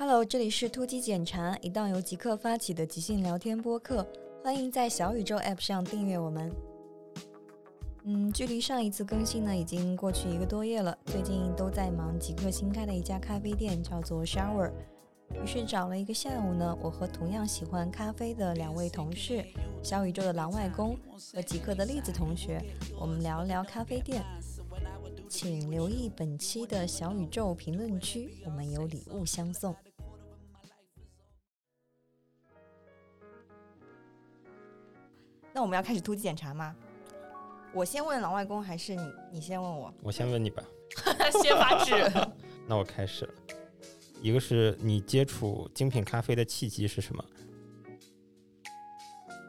Hello，这里是突击检查，一档由极客发起的即兴聊天播客，欢迎在小宇宙 App 上订阅我们。嗯，距离上一次更新呢，已经过去一个多月了。最近都在忙极客新开的一家咖啡店，叫做 Shower。于是找了一个下午呢，我和同样喜欢咖啡的两位同事，小宇宙的狼外公和极客的栗子同学，我们聊了聊咖啡店。请留意本期的小宇宙评论区，我们有礼物相送。那我们要开始突击检查吗？我先问老外公，还是你你先问我？我先问你吧。先发制人。那我开始了。一个是你接触精品咖啡的契机是什么？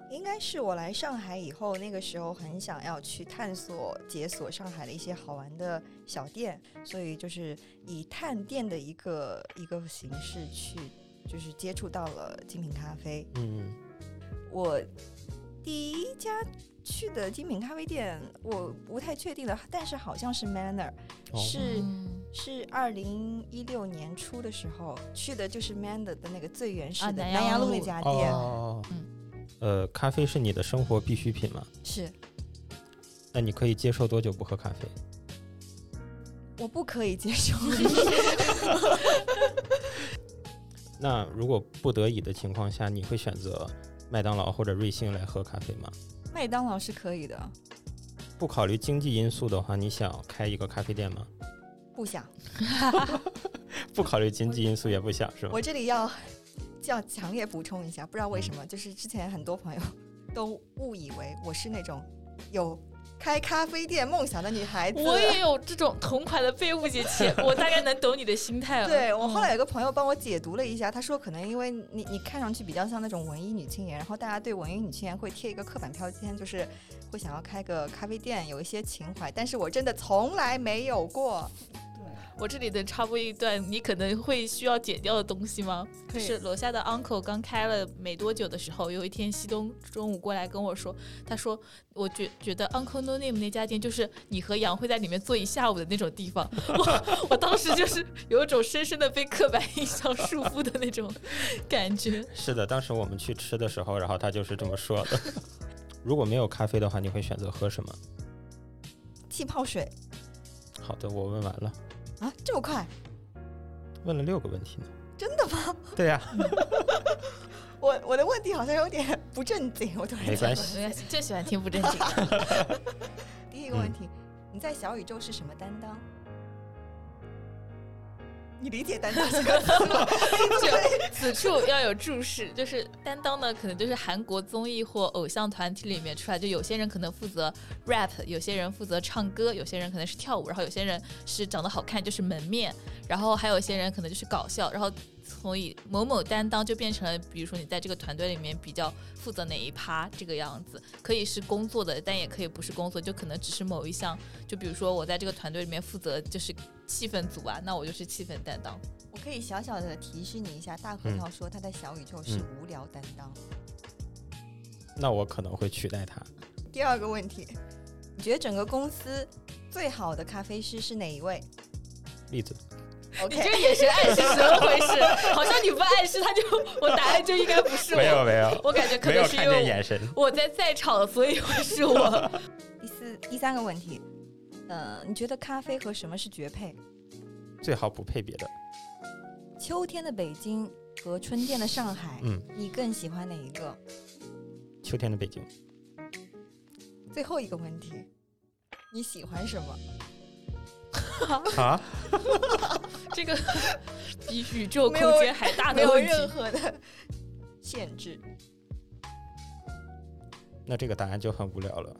应该是我来上海以后，那个时候很想要去探索、解锁上海的一些好玩的小店，所以就是以探店的一个一个形式去，就是接触到了精品咖啡。嗯，我第一家去的精品咖啡店，我不太确定的，但是好像是 Manner，、哦。是是二零一六年初的时候去的，就是 Manner 的那个最原始啊的南阳路。南阳路那家店，哦，嗯。呃，咖啡是你的生活必需品吗？是。那你可以接受多久不喝咖啡？我不可以接受。那如果不得已的情况下，你会选择麦当劳或者瑞幸来喝咖啡吗？麦当劳是可以的，不考虑经济因素的话，你想开一个咖啡店吗？不想。不考虑经济因素也不想是吧我？这里要要强烈补充一下，不知道为什么，就是之前很多朋友都误以为我是那种有开咖啡店梦想的女孩子。我也有这种同款的被误解起，我大概能懂你的心态了。对我后来嗯有个朋友帮我解读了一下，他说可能因为你你看上去比较像那种文艺女青年，然后大家对文艺女青年会贴一个刻板标签，就是会想要开个咖啡店，有一些情怀。但是我真的从来没有过。我这里能插播一段你可能会需要剪掉的东西吗？就是楼下的 uncle 刚开了没多久的时候，有一天西东中午过来跟我说，他说我觉觉得 Uncle No Name 那家店就是你和杨会在里面坐一下午的那种地方。我我当时就是有一种深深的被刻板印象束缚的那种感觉。是的，当时我们去吃的时候，然后他就是这么说的。如果没有咖啡的话，你会选择喝什么？气泡水好的，我问完了，啊，这么快？问了六个问题呢。真的吗？对呀、我我的问题好像有点不正经，我突然没关系没关系，就喜欢听不正经的。第一个问题，你在小宇宙是什么担当？你理解担当这个词吗？就此处要有注释，就是担当呢，可能就是韩国综艺或偶像团体里面出来，就有些人可能负责 rap，有些人负责唱歌，有些人可能是跳舞，然后有些人是长得好看，就是门面，然后还有一些人可能就是搞笑，然后从以某某担当就变成了，比如说你在这个团队里面比较负责哪一趴这个样子，可以是工作的，但也可以不是工作，就可能只是某一项，就比如说我在这个团队里面负责就是气氛组啊，那我就是气氛担当。我可以小小的提示你一下，大核桃说他在小宇宙是无聊担当。那我可能会取代他。第二个问题，你觉得整个公司最好的咖啡师是哪一位例子，你这个眼神暗示怎么回事？好像你不暗示他就，我答案就应该不是我没有。没有，我感觉可能是因为眼神。我在在场，所以会是我。第四第三个问题，呃，你觉得咖啡和什么是绝配？最好不配别的。秋天的北京和春天的上海，嗯，你更喜欢哪一个？秋天的北京，最后一个问题，你喜欢什么？啊，这个比宇宙空间还大没有的问题。任何的限制。那这个答案就很无聊了。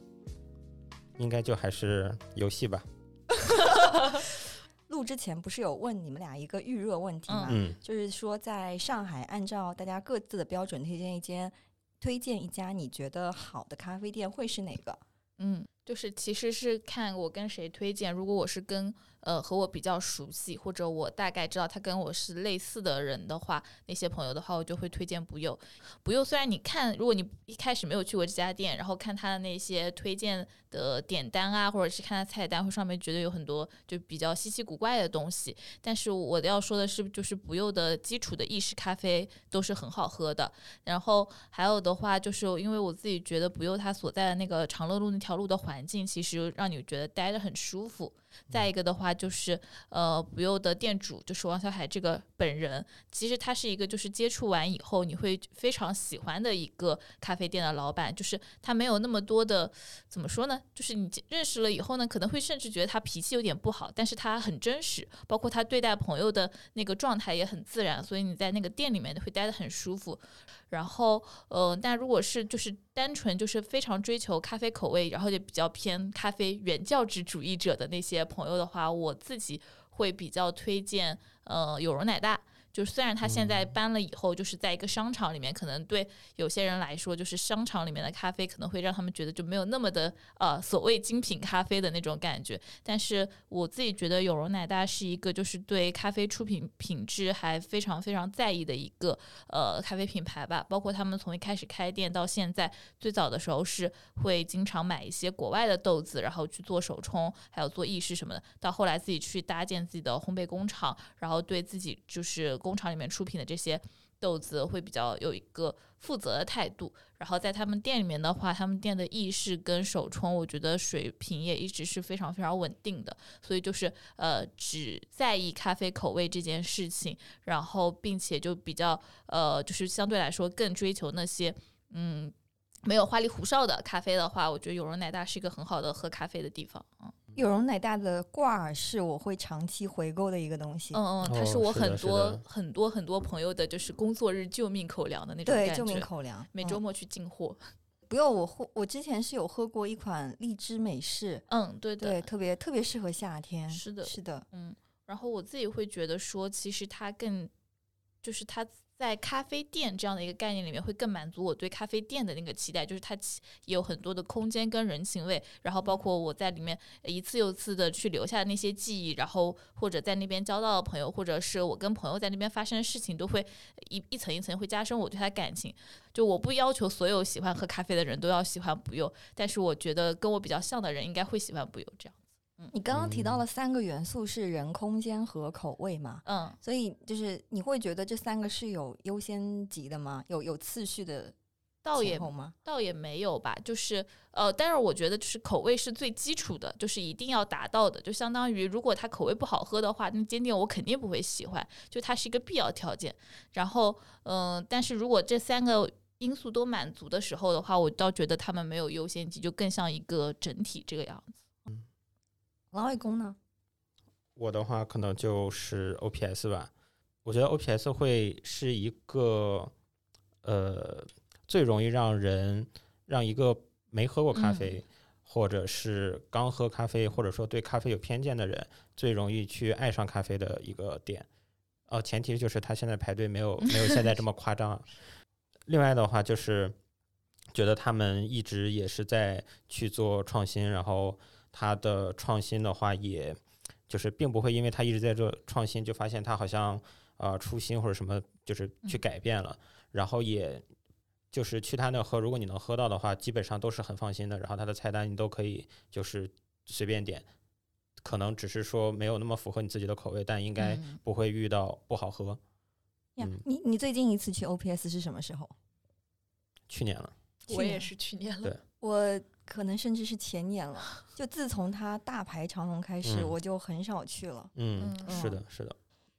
应该就还是游戏吧。录之前不是有问你们俩一个预热问题吗？嗯，就是说在上海，按照大家各自的标准推荐一间，推荐一家你觉得好的咖啡店会是哪个？嗯，就是其实是看我跟谁推荐。如果我是跟呃和我比较熟悉，或者我大概知道他跟我是类似的人的话，那些朋友的话，我就会推荐不用。不用虽然你看，如果你一开始没有去过这家店，然后看他的那些推荐的点单啊，或者是看他菜单，会上面觉得有很多就比较稀奇古怪的东西。但是我要说的是，就是不用的基础的意式咖啡都是很好喝的。然后还有的话，就是因为我自己觉得不用它所在的那个长乐路那条路的环境，其实让你觉得待着很舒服。再一个的话，就是呃，不用的店主就是王小海这个本人，其实他是一个就是接触完以后你会非常喜欢的一个咖啡店的老板，就是他没有那么多的怎么说呢？就是你认识了以后呢，可能会甚至觉得他脾气有点不好，但是他很真实，包括他对待朋友的那个状态也很自然，所以你在那个店里面会待得很舒服。然后，呃，但如果是就是单纯就是非常追求咖啡口味，然后也比较偏咖啡原教旨主义者的那些朋友的话，我自己会比较推荐，呃，有容乃大。就是虽然他现在搬了以后，就是在一个商场里面，可能对有些人来说，就是商场里面的咖啡可能会让他们觉得就没有那么的呃所谓精品咖啡的那种感觉。但是我自己觉得有容奶大是一个就是对咖啡出品品质还非常非常在意的一个呃咖啡品牌吧。包括他们从一开始开店到现在，最早的时候是会经常买一些国外的豆子，然后去做手冲，还有做意式什么的。到后来自己去搭建自己的烘焙工厂，然后对自己就是。工厂里面出品的这些豆子会比较有一个负责的态度，然后在他们店里面的话，他们店的意式跟手冲，我觉得水平也一直是非常非常稳定的，所以就是呃只在意咖啡口味这件事情，然后并且就比较呃就是相对来说更追求那些嗯没有花里胡哨的咖啡的话，我觉得有容奶大是一个很好的喝咖啡的地方啊。有容乃大的挂耳是我会长期回购的一个东西。嗯嗯，它是我很多很多很多朋友的，就是工作日救命口粮的那种对，救命口粮。每周末去进货。不用我喝，我之前是有喝过一款荔枝美式。嗯，对对，特别特别适合夏天。是的，是的。嗯，然后我自己会觉得说，其实它更就是它。在咖啡店这样的一个概念里面，会更满足我对咖啡店的那个期待，就是它也有很多的空间跟人情味，然后包括我在里面一次又一次的去留下那些记忆，然后或者在那边交到的朋友，或者是我跟朋友在那边发生的事情，都会一一层一层会加深我对他感情。就我不要求所有喜欢喝咖啡的人都要喜欢不用，但是我觉得跟我比较像的人应该会喜欢不用这样。你刚刚提到了三个元素是人、空间和口味嘛？嗯，所以就是你会觉得这三个是有优先级的吗？有有次序的？倒也？倒也没有吧。就是呃，但是我觉得就是口味是最基础的，就是一定要达到的。就相当于如果它口味不好喝的话，那坚定我肯定不会喜欢。就它是一个必要条件。然后嗯，但是如果这三个因素都满足的时候的话，我倒觉得他们没有优先级，就更像一个整体这个样子。老外公呢？我的话可能就是 O P S 吧。我觉得 O P S 会是一个呃最容易让人让一个没喝过咖啡，或者是刚喝咖啡，或者说对咖啡有偏见的人，最容易去爱上咖啡的一个点。呃，前提就是他现在排队没有没有现在这么夸张。另外的话就是觉得他们一直也是在去做创新，然后。它的创新的话，也就是并不会因为它一直在做创新，就发现它好像呃初心或者什么，就是去改变了。然后也就是去他那喝，如果你能喝到的话，基本上都是很放心的。然后它的菜单你都可以就是随便点，可能只是说没有那么符合你自己的口味，但应该不会遇到不好喝。呀，你你最近一次去 OPS 是什么时候？去年了。我也是去年了。对，我。可能甚至是前年了，就自从他大排长龙开始，我就很少去了。嗯，是的，是的，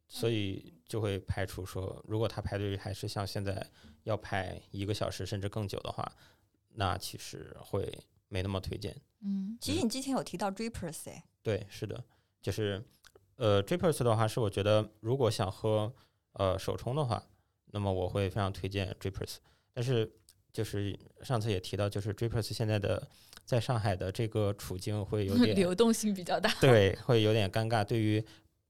所以就会排除说，如果他排队还是像现在要排一个小时甚至更久的话，那其实会没那么推荐。嗯，其实你之前有提到 Drippers 哎，对，是的，就是呃 Drippers 的话，是我觉得如果想喝呃手冲的话，那么我会非常推荐 Drippers，但是。就是上次也提到，就是 Drippers 现在的在上海的这个处境会有 点流动性比较大，对，会有点尴尬。对于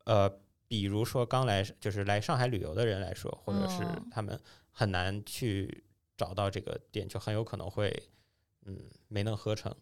呃，比如说刚来就是来上海旅游的人来说，或者是他们很难去找到这个店，就很有可能会嗯没能喝成。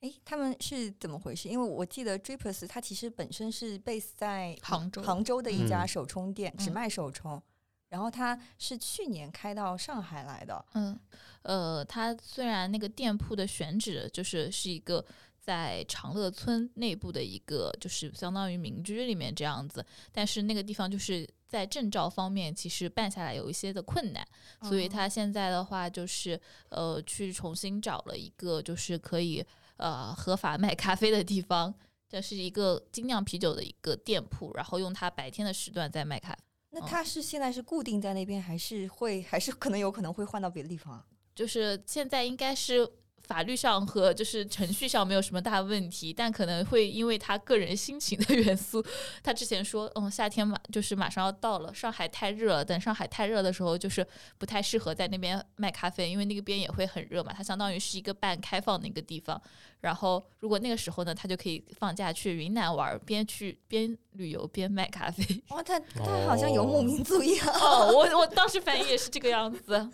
哎，他们是怎么回事？因为我记得 Drippers 它其实本身是 base 在杭州杭州的一家嗯手冲店，只嗯卖手冲。然后他是去年开到上海来的，嗯，呃，他虽然那个店铺的选址就是是一个在长乐村内部的一个，就是相当于民居里面这样子，但是那个地方就是在证照方面其实办下来有一些的困难，所以哦他现在的话就是呃去重新找了一个就是可以呃合法卖咖啡的地方。这是一个精酿啤酒的一个店铺，然后用它白天的时段在卖咖啡。那他是现在是固定在那边，还是会还是可能有可能会换到别的地方啊？就是现在应该是法律上和就是程序上没有什么大问题，但可能会因为他个人心情的元素，他之前说，嗯，夏天马就是马上要到了，上海太热了，等上海太热的时候，就是不太适合在那边卖咖啡，因为那个边也会很热嘛，它相当于是一个半开放的一个地方。然后如果那个时候呢，他就可以放假去云南玩，边去边旅游边卖咖啡。哇，他他好像游牧哦民族一样哦，我我当时反应也是这个样子。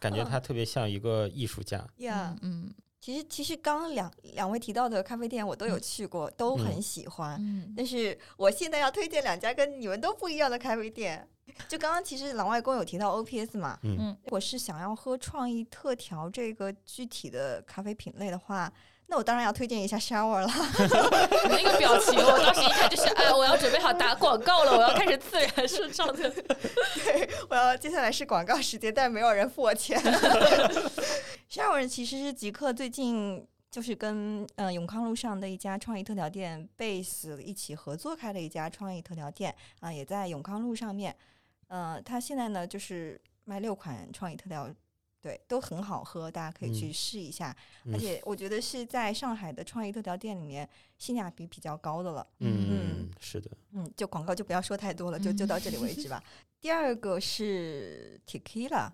感觉他特别像一个艺术家。呀。嗯其实其实刚刚两两位提到的咖啡店我都有嗯去过，都很嗯喜欢。嗯但是我现在要推荐两家跟你们都不一样的咖啡店。就刚刚其实老外公有提到 OPS 嘛，嗯嗯我是想要喝创意特调这个具体的咖啡品类的话，那我当然要推荐一下 Shower 了。你 那个表情，我当时一看就是，哎，我要准备好打广告了，我要开始自然顺畅的。对，我要接下来是广告时间，但没有人付我钱。Shower 其实是极客最近就是跟呃永康路上的一家创意特调店 Base 一起合作开的一家创意特调店啊、也在永康路上面。呃，他现在呢就是卖六款创意特调。对，都很好喝，大家可以去嗯试一下。嗯而且我觉得是在上海的创意特调店里面性价比比较高的了。嗯，是的，嗯，就广告就不要说太多了，就 就到这里为止吧。第二个是 Tequila，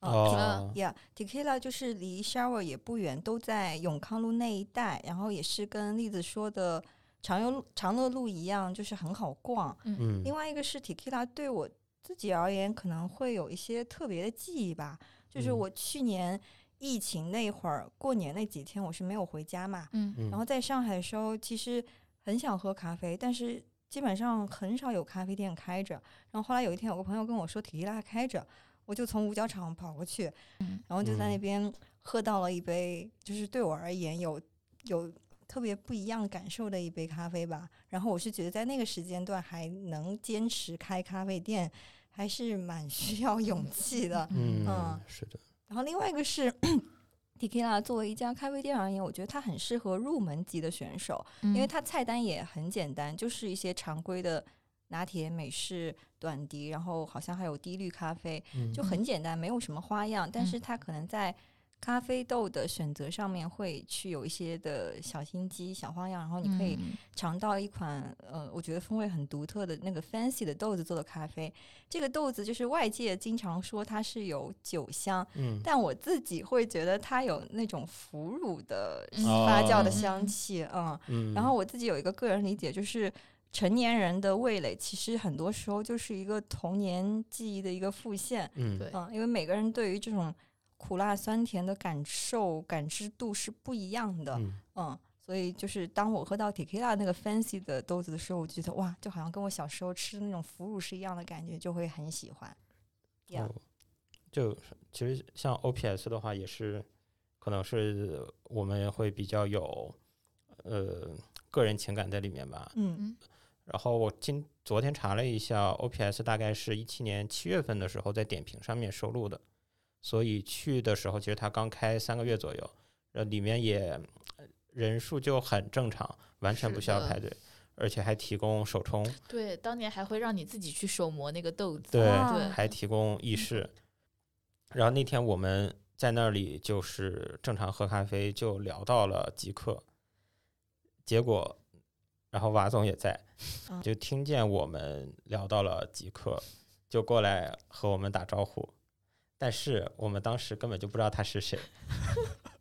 哦，呀、t e q u i l a 就是离 Shower 也不远，都在永康路那一带，然后也是跟栗子说的长乐路长乐路一样，就是很好逛。嗯另外一个是 Tequila 对我自己而言可能会有一些特别的记忆吧，就是嗯。我去年疫情那会儿过年那几天我是没有回家嘛，嗯嗯。然后在上海的时候，其实很想喝咖啡，但是基本上很少有咖啡店开着。然后后来有一天，有个朋友跟我说提拉开着，我就从五角场跑过去，嗯。然后就在那嗯。边喝到了一杯，就是对我而言有有特别不一样感受的一杯咖啡吧。然后我是觉得在那个时间段还能坚持开咖啡店，还是蛮需要勇气的。嗯嗯是的，然后另外一个是，Tikila 作为一家咖啡店而言，我觉得它很适合入门级的选手，嗯因为它菜单也很简单，就是一些常规的拿铁、美式、短笛，然后好像还有低滤咖啡，嗯就很简单，没有什么花样。但是嗯它可能在咖啡豆的选择上面会去有一些的小心机、小花样，然后你可以嗯尝到一款呃，我觉得风味很独特的那个 fancy 的豆子做的咖啡。这个豆子就是外界经常说它是有酒香，嗯但我自己会觉得它有那种腐乳的嗯发酵的嗯香气，嗯。嗯，然后我自己有一个个人理解，就是成年人的味蕾其实很多时候就是一个童年记忆的一个复现，嗯对嗯，因为每个人对于这种苦辣酸甜的感受感知度是不一样的，嗯。嗯，所以就是当我喝到 tequila 那个 fancy 的豆子的时候，我就觉得哇，就好像跟我小时候吃的那种腐乳是一样的感觉，就会很喜欢。Yeah 哦，就其实像 OPS 的话，也是可能是我们会比较有呃个人情感在里面吧。嗯。然后我今昨天查了一下，OPS 大概是一七年七月份的时候在点评上面收录的，所以去的时候其实它刚开三个月左右，呃，里面也呃人数就很正常，完全不需要排队，而且还提供手冲，对，当年还会让你自己去手磨那个豆子。对对，还提供意式。然后那天我们在那里就是正常喝咖啡，就聊到了极客，结果，然后瓦总也在嗯，就听见我们聊到了极客，就过来和我们打招呼，但是我们当时根本就不知道他是谁。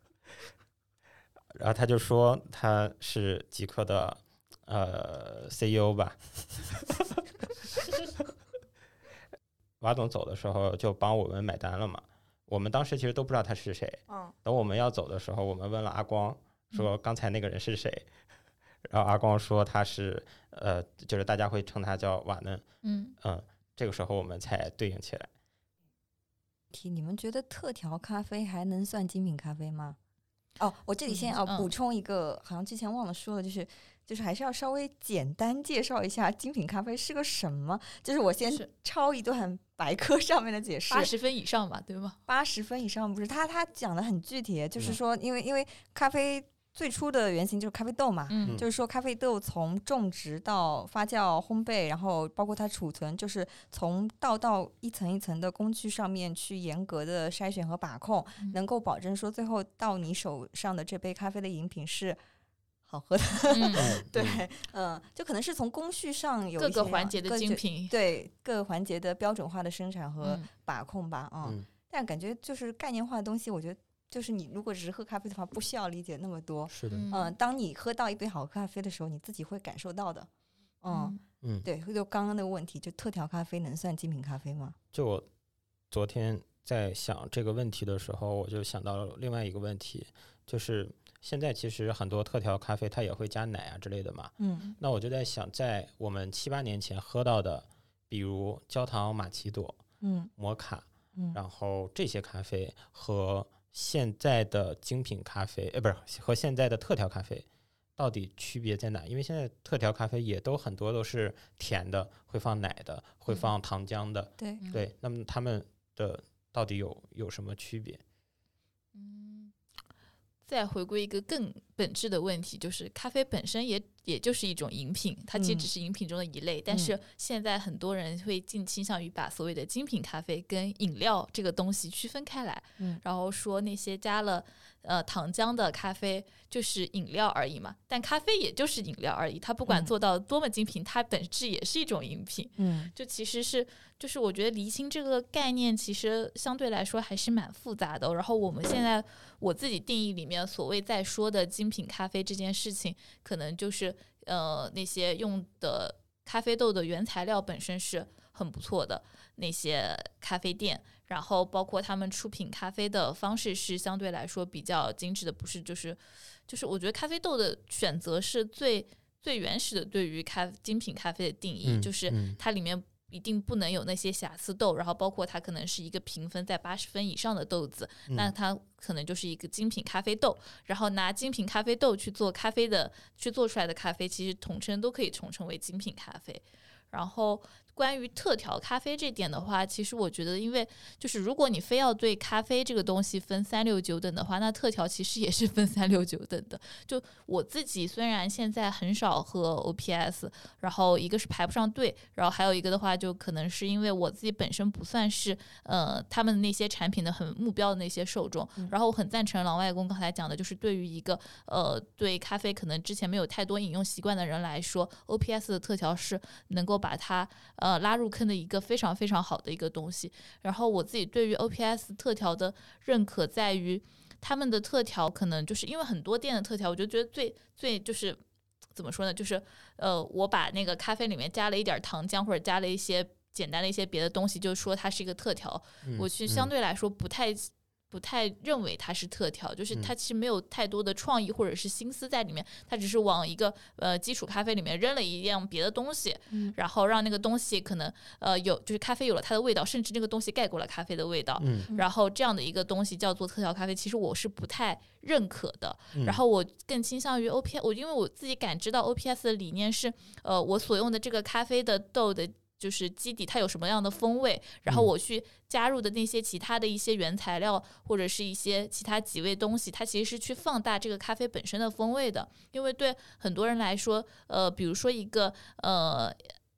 然后他就说他是极客的呃 CEO 吧，瓦总走的时候就帮我们买单了嘛。我们当时其实都不知道他是谁。嗯等我们要走的时候，我们问了阿光，说刚才那个人是谁，然后阿光说他是呃，就是大家会称他叫瓦嫩，嗯嗯，这个时候我们才对应起来。题，你们觉得特调咖啡还能算精品咖啡吗？哦，我这里先要嗯补充一个，好像之前忘了说了，就是就是还是要稍微简单介绍一下精品咖啡是个什么。就是我先是抄一段百科上面的解释，八十分以上吧，对吗？八十分以上不是他他讲的很具体，就是嗯说，因为因为咖啡最初的原型就是咖啡豆嘛，嗯。就是说，咖啡豆从种植到发酵、烘焙，然后包括它储存，就是从道到一层一层的工序上面去严格的筛选和把控，嗯。能够保证说最后到你手上的这杯咖啡的饮品是好喝的。对嗯，嗯，就可能是从工序上有各一些个环节的各精品，对各个环节的标准化的生产和嗯。把控吧，嗯嗯。但感觉就是概念化的东西，我觉得就是你如果只是喝咖啡的话，不需要理解那么多。是的，嗯、嗯当你喝到一杯好咖啡的时候，你自己会感受到的。嗯，嗯嗯，对，就刚刚那个问题，就特调咖啡能算精品咖啡吗？就我昨天在想这个问题的时候，我就想到了另外一个问题，就是现在其实很多特调咖啡它也会加奶啊之类的嘛。嗯那我就在想，在我们七八年前喝到的，比如焦糖玛奇朵、嗯摩卡，嗯然后这些咖啡和现在的精品咖啡，呃，不是和现在的特调咖啡，到底区别在哪？因为现在特调咖啡也都很多都是甜的，会放奶的，会嗯放糖浆的，对，嗯对，那么他们的到底有有什么区别？嗯，再回归一个更本质的问题，就是咖啡本身也也就是一种饮品，它其实嗯只是饮品中的一类。但是现在很多人会更倾向于把所谓的精品咖啡跟饮料这个东西区分开来，嗯然后说那些加了呃糖浆的咖啡就是饮料而已嘛。但咖啡也就是饮料而已，它不管嗯做到多么精品，它本质也是一种饮品。嗯就其实是，就是我觉得厘清这个概念，其实相对来说还是蛮复杂的。然后我们现 在我自己定义里面所谓在说的精品咖啡这件事情，可能就是呃那些用的咖啡豆的原材料本身是很不错的那些咖啡店，然后包括他们出品咖啡的方式是相对来说比较精致的，不是就是就是我觉得咖啡豆的选择是最最原始的对于咖精品咖啡的定义，嗯就是嗯。它里面一定不能有那些瑕疵豆，然后包括它可能是一个评分在八十分以上的豆子，那嗯它可能就是一个精品咖啡豆。然后拿精品咖啡豆去做咖啡的，去做出来的咖啡，其实统称都可以统称为精品咖啡。然后关于特调咖啡这点的话，其实我觉得，因为就是如果你非要对咖啡这个东西分三六九等的话，那特调其实也是分三六九等的。就我自己虽然现在很少喝 OPS，然后一个是排不上队，然后还有一个的话，就可能是因为我自己本身不算是呃他们那些产品的很目标的那些受众。嗯然后我很赞成老外公刚才讲的，就是对于一个呃对咖啡可能之前没有太多饮用习惯的人来说，OPS 的特调是能够把它呃拉入坑的一个非常非常好的一个东西。然后我自己对于 OPS 特调的认可在于。他们的特调可能就是因为很多店的特调，我就觉得最最就是怎么说呢？就是呃，我把那个咖啡里面加了一点糖浆，或者加了一些简单的一些别的东西，就说它是一个特调。嗯我其实嗯相对来说不太。不太认为它是特调，就是它其实没有太多的创意或者是心思在里面，它只是往一个呃基础咖啡里面扔了一样别的东西，嗯然后让那个东西可能呃有就是咖啡有了它的味道，甚至那个东西盖过了咖啡的味道，然后这样的一个东西叫做特调咖啡，其实我是不太认可的。嗯然后我更倾向于 OP，我因为我自己感知到 OPS 的理念是，呃，我所用的这个咖啡的豆的。就是基底它有什么样的风味，然后嗯我去加入的那些其他的一些原材料或者是一些其他几味东西，它其实是去放大这个咖啡本身的风味的。因为对很多人来说，呃，比如说一个呃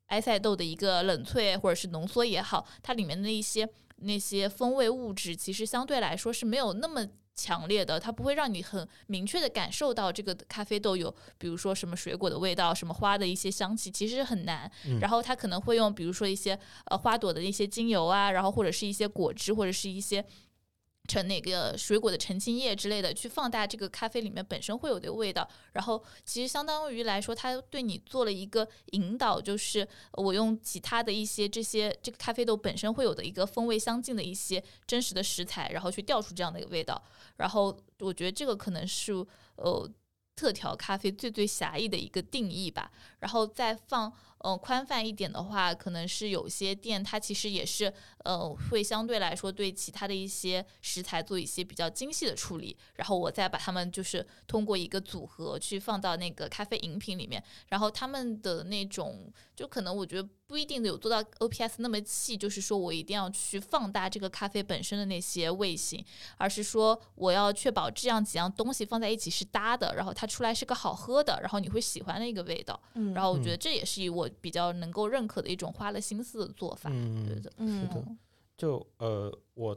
埃塞豆的一个冷萃或者是浓缩也好，它里面的一些那些风味物质，其实相对来说是没有那么强烈的，它不会让你很明确的感受到这个咖啡豆有，比如说什么水果的味道、什么花的一些香气，其实很难。嗯然后它可能会用，比如说一些呃花朵的一些精油啊，然后或者是一些果汁，或者是一些。成那个水果的澄清液之类的，去放大这个咖啡里面本身会有的味道，然后其实相当于来说，它对你做了一个引导，就是我用其他的一些这些这个咖啡豆本身会有的一个风味相近的一些真实的食材，然后去调出这样的一个味道。然后我觉得这个可能是呃特调咖啡最最狭义的一个定义吧。然后再放呃宽泛一点的话，可能是有些店它其实也是呃会相对来说对其他的一些食材做一些比较精细的处理，然后我再把它们就是通过一个组合去放到那个咖啡饮品里面，然后他们的那种就可能我觉得不一定有做到 OPS 那么细，就是说我一定要去放大这个咖啡本身的那些味型，而是说我要确保这样几样东西放在一起是搭的，然后它出来是个好喝的，然后你会喜欢的一个味道。嗯然后我觉得这也是我比较能够认可的一种花了心思的做法。嗯对的，嗯是的就呃，我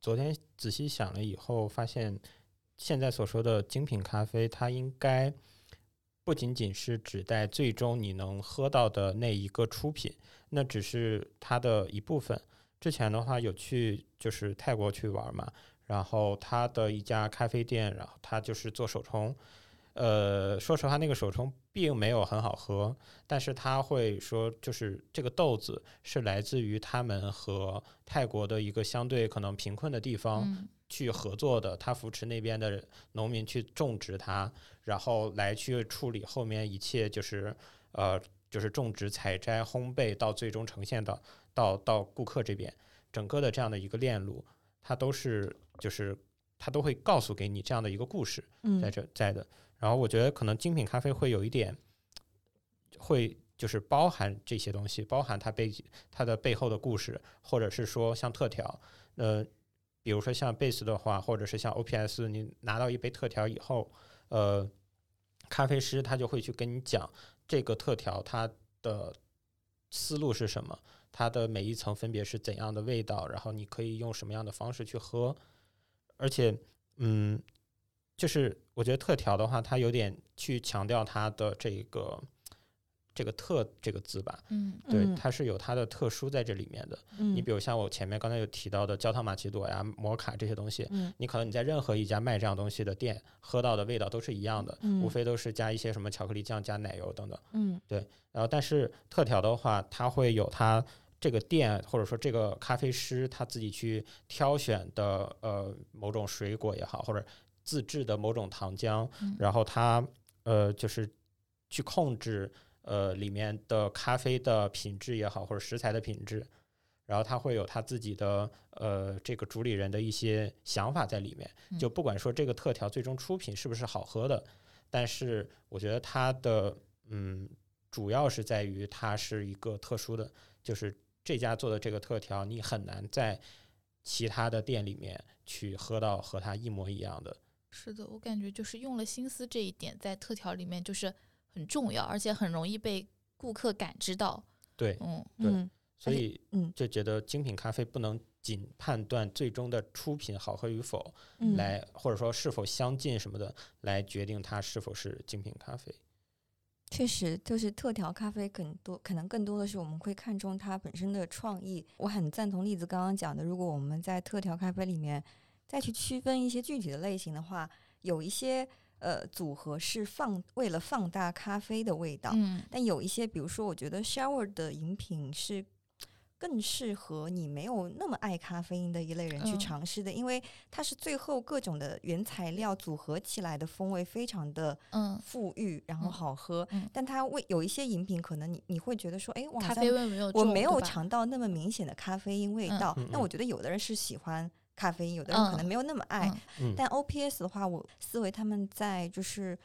昨天仔细想了以后，发现现在所说的精品咖啡，它应该不仅仅是指代最终你能喝到的那一个出品，那只是它的一部分。之前的话有去就是泰国去玩嘛，然后他的一家咖啡店，然后他就是做手冲。呃，说实话，那个手冲并没有很好喝，但是他会说，就是这个豆子是来自于他们和泰国的一个相对可能贫困的地方嗯去合作的，他扶持那边的农民去种植它，然后来去处理后面一切就是呃就是种植、采摘、烘焙到最终呈现到到到顾客这边，整个的这样的一个链路，它都是就是它都会告诉给你这样的一个故事。嗯在这在的。然后我觉得可能精品咖啡会有一点，会就是包含这些东西，包含它背它的背后的故事，或者是说像特调，呃，比如说像贝斯的话，或者是像 OPS，你拿到一杯特调以后，呃，咖啡师他就会去跟你讲这个特调它的思路是什么，它的每一层分别是怎样的味道，然后你可以用什么样的方式去喝，而且，嗯，就是我觉得特调的话，它有点去强调它的这个这个“特”这个字吧，嗯对，嗯它是有它的特殊在这里面的。嗯你比如像我前面刚才有提到的焦糖玛奇朵呀、摩卡这些东西，嗯你可能你在任何一家卖这样东西的店喝到的味道都是一样的，嗯无非都是加一些什么巧克力酱、加奶油等等。嗯对然后，但是特调的话，它会有它这个店或者说这个咖啡师他自己去挑选的呃某种水果也好，或者自制的某种糖浆，嗯然后他呃就是去控制呃里面的咖啡的品质也好，或者食材的品质，然后他会有他自己的呃这个主理人的一些想法在里面。嗯就不管说这个特调最终出品是不是好喝的，但是我觉得它的嗯主要是在于它是一个特殊的，就是这家做的这个特调，你很难在其他的店里面去喝到和它一模一样的。是的，我感觉就是用了心思这一点，在特调里面就是很重要，而且很容易被顾客感知到。对，嗯对嗯所以嗯就觉得精品咖啡不能仅判断最终的出品好喝与否，嗯来或者说是否相近什么的，来决定它是否是精品咖啡。确实，就是特调咖啡更多，可能更多的是我们会看重它本身的创意。我很赞同栗子刚刚讲的，如果我们在特调咖啡里面再去区分一些具体的类型的话，有一些呃组合是放为了放大咖啡的味道，嗯。但有一些，比如说，我觉得 shower 的饮品是更适合你没有那么爱咖啡因的一类人去嗯。尝试的，因为它是最后各种的原材料组合起来的风味非常的嗯，馥郁，然后嗯好喝。嗯。但它味有一些饮品，可能你你会觉得说，哎，咖啡味没有，我没有尝到那么明显的咖啡因味嗯。道。那我觉得有的人是喜欢咖啡因，有的人可能嗯没有那么爱。嗯嗯，但 OPS 的话，我思维他们在就是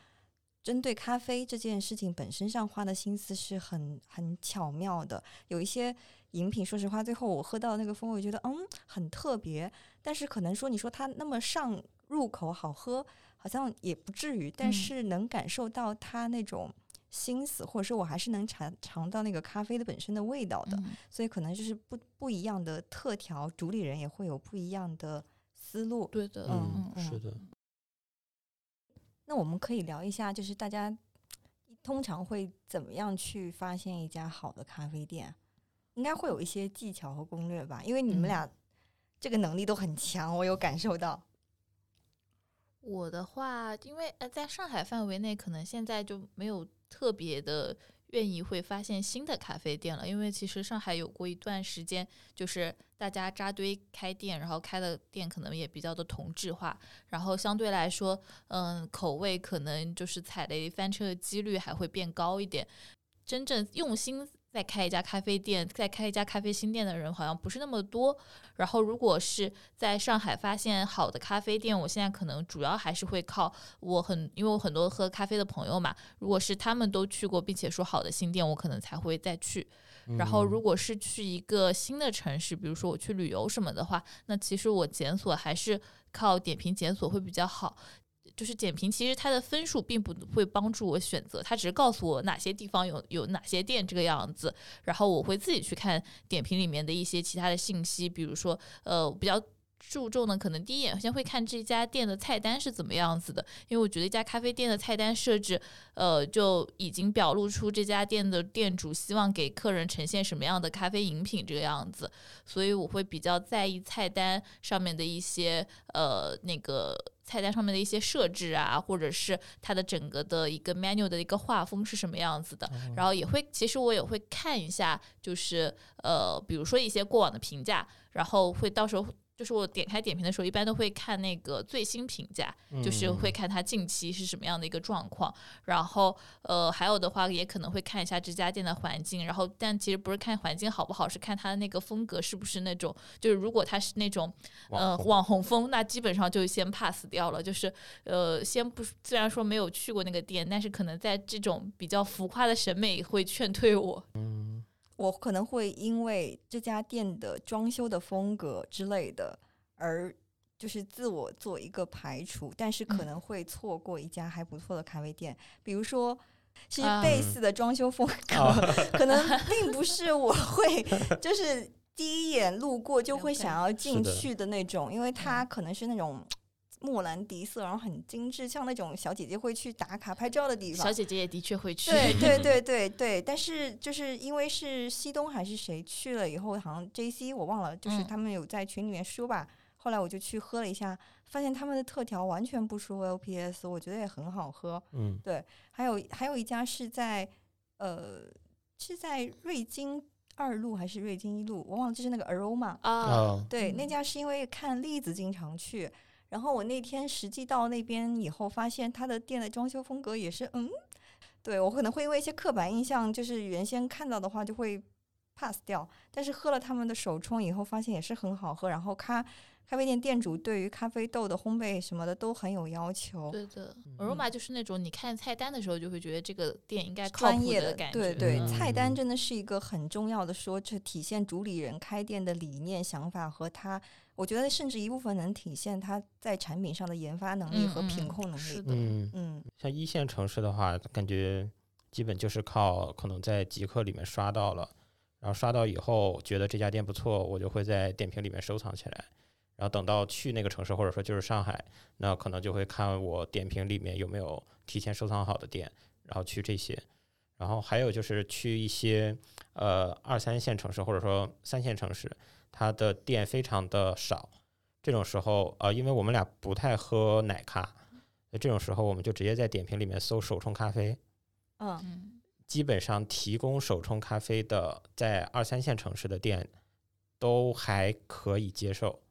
针对咖啡这件事情本身上花的心思是很很巧妙的。有一些饮品，说实话，最后我喝到那个风味，觉得嗯很特别，但是可能说你说它那么上入口好喝，好像也不至于，但嗯是能感受到它那种。心思，或者说我还是能尝尝到那个咖啡的本身的味道的，嗯所以可能就是不不一样的特调，主理人也会有不一样的思路。对的，嗯嗯是的。那我们可以聊一下，就是大家通常会怎么样去发现一家好的咖啡店？应该会有一些技巧和攻略吧，因为你们嗯俩这个能力都很强，我有感受到。我的话，因为呃，在上海范围内，可能现在就没有特别的愿意会发现新的咖啡店了，因为其实上海有过一段时间，就是大家扎堆开店，然后开的店可能也比较的同质化，然后相对来说，嗯，口味可能就是踩雷翻车的几率还会变高一点。真正用心。再开一家咖啡店，再开一家咖啡新店的人好像不是那么多。然后，如果是在上海发现好的咖啡店，我现在可能主要还是会靠我很，因为我很多喝咖啡的朋友嘛。如果是他们都去过，并且说好的新店，我可能才会再去。然后，如果是去一个新的城市，比如说我去旅游什么的话，那其实我检索还是靠点评检索会比较好。就是点评，其实它的分数并不会帮助我选择，它只是告诉我哪些地方有有哪些店这个样子，然后我会自己去看点评里面的一些其他的信息，比如说，呃，比较。注重的可能第一眼先会看这家店的菜单是怎么样子的，因为我觉得一家咖啡店的菜单设置，呃，就已经表露出这家店的店主希望给客人呈现什么样的咖啡饮品这个样子，所以我会比较在意菜单上面的一些呃那个菜单上面的一些设置啊，或者是它的整个的一个 menu 的一个画风是什么样子的，然后也会其实我也会看一下，就是呃比如说一些过往的评价，然后会到时候。就是我点开点评的时候，一般都会看那个最新评价，就是会看它近期是什么样的一个状况。然后，呃，还有的话也可能会看一下这家店的环境。然后，但其实不是看环境好不好，是看它的那个风格是不是那种，就是如果它是那种呃网红风，那基本上就先 pass 掉了。就是呃，先不虽然说没有去过那个店，但是可能在这种比较浮夸的审美会劝退我。嗯。我可能会因为这家店的装修的风格之类的，而就是自我做一个排除，但是可能会错过一家还不错的咖啡店。比如说，是贝斯的装修风 格，可能 并不是我会 就是第一眼路过就会想要进去的那种，因为它可能是那种。莫兰迪色，然后很精致，像那种小姐姐会去打卡拍照的地方。小姐姐也的确会去。对对对对对，但是就是因为是西东还是谁去了以后，好像 J C 我忘了，就是他们有在群里面说吧。后来我就去喝了一下，发现他们的特调完全不输 L P S，我觉得也很好喝。嗯，对。还有还有一家是在呃是在瑞金二路还是瑞金一路，我忘了，就是那个 Aroma 啊。对，那家是因为看栗子经常去。然后我那天实际到那边以后，发现他的店的装修风格也是，嗯，对我可能会因为一些刻板印象，就是原先看到的话就会 pass 掉。但是喝了他们的手冲以后，发现也是很好喝。然后咖咖啡店店主对于咖啡豆的烘焙什么的都很有要求。对的，aroma 就是那种你看菜单的时候就会觉得这个店应该专业的感觉。对对，菜单真的是一个很重要的，说这体现主理人开店的理念、想法和他。我觉得甚至一部分能体现他在产品上的研发能力和品控能力。嗯嗯，像一线城市的话，感觉基本就是靠可能在极客里面刷到了，然后刷到以后觉得这家店不错，我就会在点评里面收藏起来，然后等到去那个城市或者说就是上海，那可能就会看我点评里面有没有提前收藏好的店，然后去这些。然后还有就是去一些呃二三线城市或者说三线城市。它的店非常的少，这种时候，呃，因为我们俩不太喝奶咖，那这种时候我们就直接在点评里面搜手冲咖啡，嗯，基本上提供手冲咖啡的，在二三线城市的店都还可以接受，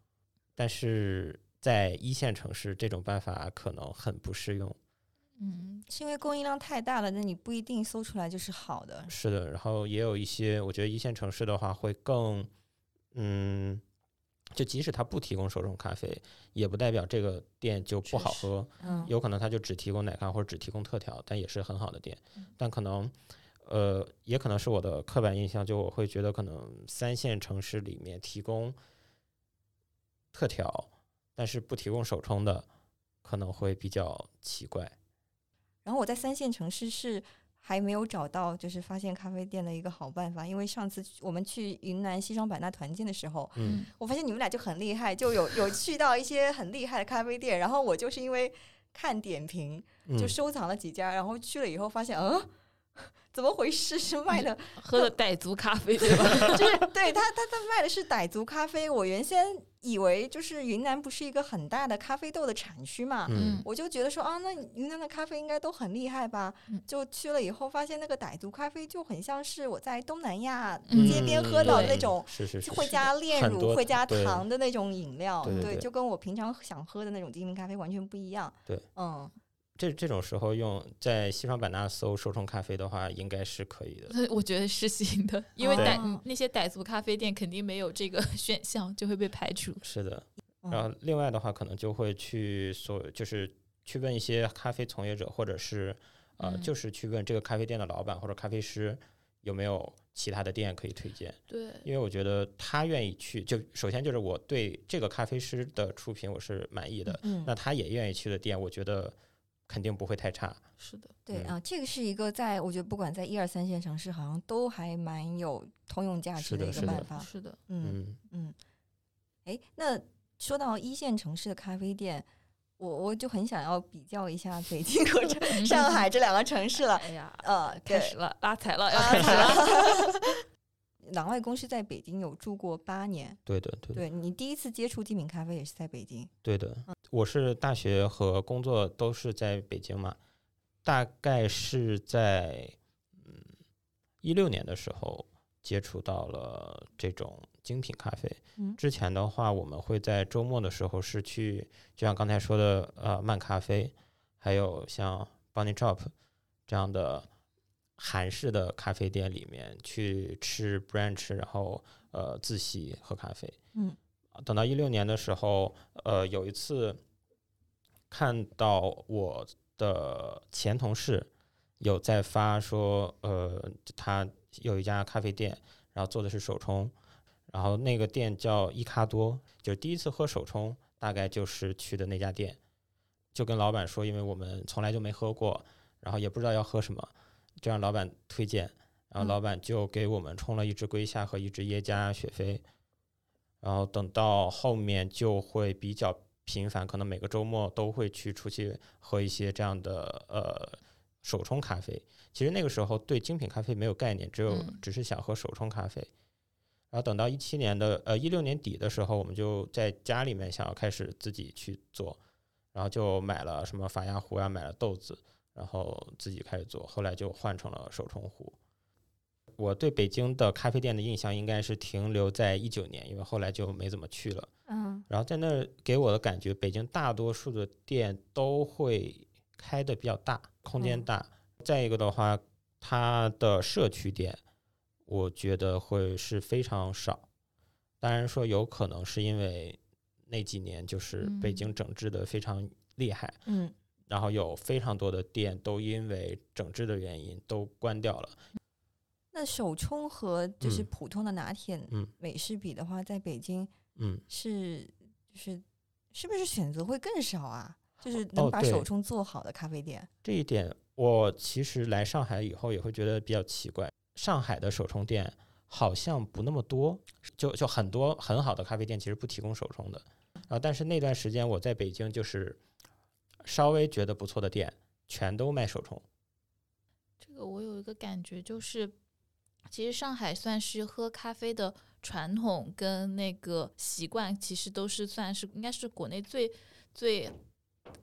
但是在一线城市这种办法可能很不适用，嗯，是因为供应量太大了，那你不一定搜出来就是好的，是的，然后也有一些，我觉得一线城市的话会更。嗯，就即使他不提供手冲咖啡，也不代表这个店就不好喝。嗯，有可能他就只提供奶咖或者只提供特调，但也是很好的店。但可能，呃，也可能是我的刻板印象，就我会觉得可能三线城市里面提供特调，但是不提供手冲的，可能会比较奇怪。然后我在三线城市是。还没有找到就是发现咖啡店的一个好办法，因为上次我们去云南西双版纳团建的时候，嗯，我发现你们俩就很厉害，就有有去到一些很厉害的咖啡店，然后我就是因为看点评就收藏了几家，然后去了以后发现，嗯，怎么回事？是卖的喝的傣族咖啡对吧？就是对他，他他卖的是傣族咖啡。我原先以为就是云南不是一个很大的咖啡豆的产区嘛，嗯我就觉得说啊，那云南的咖啡应该都很厉害吧？嗯就去了以后，发现那个傣族咖啡就很像是我在东南亚嗯街边喝到的那种，是是是就会加炼乳、会加糖的那种饮料，对就跟我平常想喝的那种精品咖啡完全不一样。对，嗯，这这种时候用在西双版纳搜手冲咖啡的话，应该是可以的。我觉得是行的，因为傣嗯那些傣族咖啡店肯定没有这个 选项，就会被排除。是的，嗯然后另外的话，可能就会去所就是去问一些咖啡从业者，或者是呃，嗯就是去问这个咖啡店的老板或者咖啡师有没有其他的店可以推荐。对，因为我觉得他愿意去，就首先就是我对这个咖啡师的出品我是满意的，嗯那他也愿意去的店，我觉得肯定不会太差。是的，嗯对啊，这个是一个在我觉得不管在一二三线城市，好像都还蛮有通用价值的一个办法。是的，嗯嗯，嗯，哎，那说到一线城市的咖啡店，我我就很想要比较一下北京和 这 上海这两个城市了。哎呀，呃，开始了，拉踩了，要啊开始了。郎外公是在北京有住过八年，对的，对的，对你第一次接触精品咖啡也是在北京。对的。我是大学和工作都是在北京嘛，大概是在嗯一六年的时候接触到了这种精品咖啡。嗯之前的话，我们会在周末的时候是去，就像刚才说的，呃，漫咖啡，还有像 Bunny Drop 这样的韩式的咖啡店里面去吃 brunch，然后呃自习喝咖啡。嗯，等到一六年的时候，呃，有一次看到我的前同事有在发说，呃，他有一家咖啡店，然后做的是手冲，然后那个店叫伊卡多，就第一次喝手冲，大概就是去的那家店，就跟老板说，因为我们从来就没喝过，然后也不知道要喝什么，就让老板推荐，然后嗯老板就给我们冲了一支龟虾和一支耶加雪菲，然后等到后面就会比较频繁，可能每个周末都会去出去喝一些这样的呃手冲咖啡。其实那个时候对精品咖啡没有概念，只有嗯只是想喝手冲咖啡。然后等到一七年的呃一六年底的时候，我们就在家里面想要开始自己去做，然后就买了什么法压壶呀，买了豆子，然后自己开始做，后来就换成了手冲壶。我对北京的咖啡店的印象应该是停留在一九年，因为后来就没怎么去了。嗯然后在那儿给我的感觉，北京大多数的店都会开的比较大，空间嗯大。再一个的话，它的社区店，我觉得会是非常少。当然说有可能是因为那几年就是北京嗯整治的非常厉害，嗯然后有非常多的店都因为整治的原因都关掉了。那手冲和就是嗯普通的拿铁、嗯美式比的话，在北京嗯，是就是是不是选择会更少啊？就是能把手冲做好的咖啡店。这一点我其实来上海以后也会觉得比较奇怪，上海的手冲店好像不那么多，就就很多很好的咖啡店其实不提供手冲的，啊，但是那段时间我在北京就是稍微觉得不错的店全都卖手冲，这个我有一个感觉，就是其实上海算是喝咖啡的传统跟那个习惯，其实都是算是应该是国内最最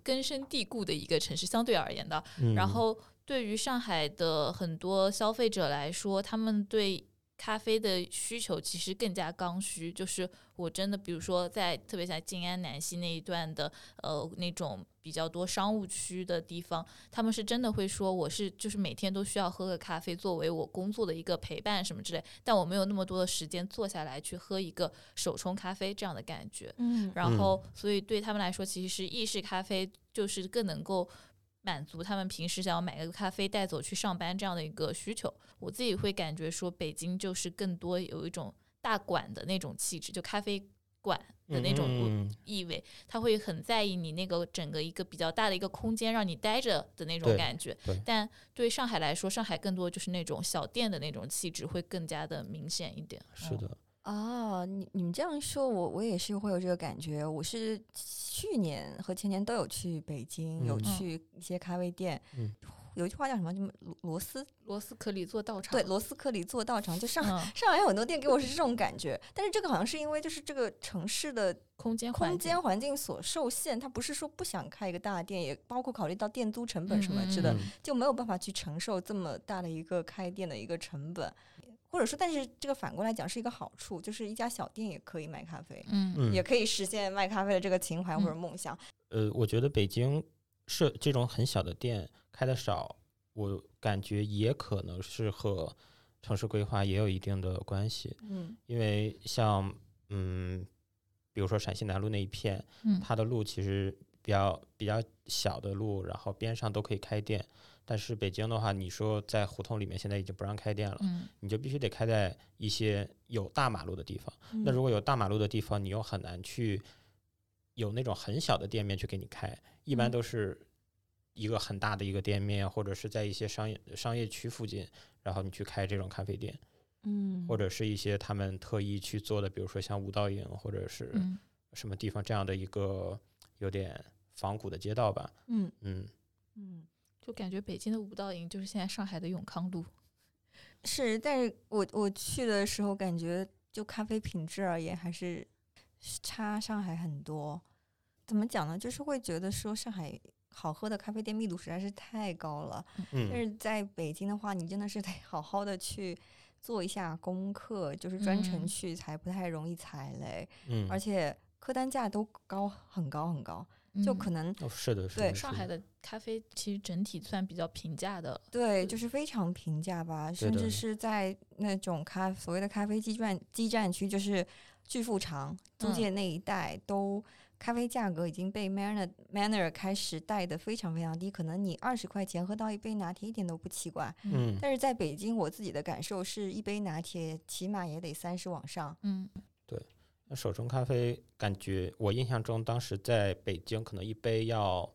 根深蒂固的一个城市，相对而言的。嗯然后对于上海的很多消费者来说，他们对咖啡的需求其实更加刚需。就是我真的，比如说在特别在静安南溪那一段的呃那种比较多商务区的地方，他们是真的会说，我是就是每天都需要喝个咖啡作为我工作的一个陪伴什么之类，但我没有那么多的时间坐下来去喝一个手冲咖啡这样的感觉。嗯然后，所以对他们来说，其实是意式咖啡就是更能够满足他们平时想要买个咖啡带走去上班这样的一个需求。我自己会感觉说，北京就是更多有一种大馆的那种气质，就咖啡馆的那种嗯意味，他会很在意你那个整个一个比较大的一个空间让你待着的那种感觉对。但对上海来说，上海更多就是那种小店的那种气质会更加的明显一点。是的，啊，你你们这样说，我我也是会有这个感觉。我是去年和前年都有去北京，有嗯去一些咖啡店。嗯有一句话叫什么？什么螺螺丝？螺丝壳里做道场。对，螺丝壳里做道场。就上、嗯，上海有很多店给我是这种感觉，但是这个好像是因为就是这个城市的空间环空境间环境所受限，它不是说不想开一个大店，也包括考虑到店租成本什么之类的，就没有办法去承受这么大的一个开店的一个成本。或者说，但是这个反过来讲是一个好处，就是一家小店也可以卖咖啡，嗯嗯也可以实现卖咖啡的这个情怀或者嗯梦想。呃，我觉得北京是这种很小的店开的少，我感觉也可能是和城市规划也有一定的关系。嗯因为像嗯，比如说陕西南路那一片，嗯它的路其实比较比较小的路，然后边上都可以开店。但是北京的话，你说在胡同里面现在已经不让开店了，嗯你就必须得开在一些有大马路的地方。那嗯如果有大马路的地方，你又很难去有那种很小的店面去给你开，一般嗯都是一个很大的一个店面，或者是在一些商业商业区附近，然后你去开这种咖啡店，嗯或者是一些他们特意去做的，比如说像五道营或者是嗯什么地方这样的一个有点仿古的街道吧。嗯嗯，嗯。就感觉北京的五道营就是现在上海的永康路。是，但是我我去的时候感觉，就咖啡品质而言，还是差上海很多。怎么讲呢？就是会觉得说上海好喝的咖啡店密度实在是太高了。但嗯是在北京的话，你真的是得 好好的去做一下功课，就是专程嗯去才不太容易踩雷，嗯，而且客单价都高很高很高，就嗯可能哦是的，是对上海的咖啡其实整体算比较平价的，对，就是非常平价吧，甚至是在那种咖所谓的咖啡基站基站区，就是巨富长、租嗯界那一带，都咖啡价格已经被 Manner Manner 开始带的非常非常低，可能你二十块钱喝到一杯拿铁一点都不奇怪。嗯但是在北京，我自己的感受是一杯拿铁起码也得三十往上。嗯那手冲咖啡，感觉我印象中当时在北京可能一杯要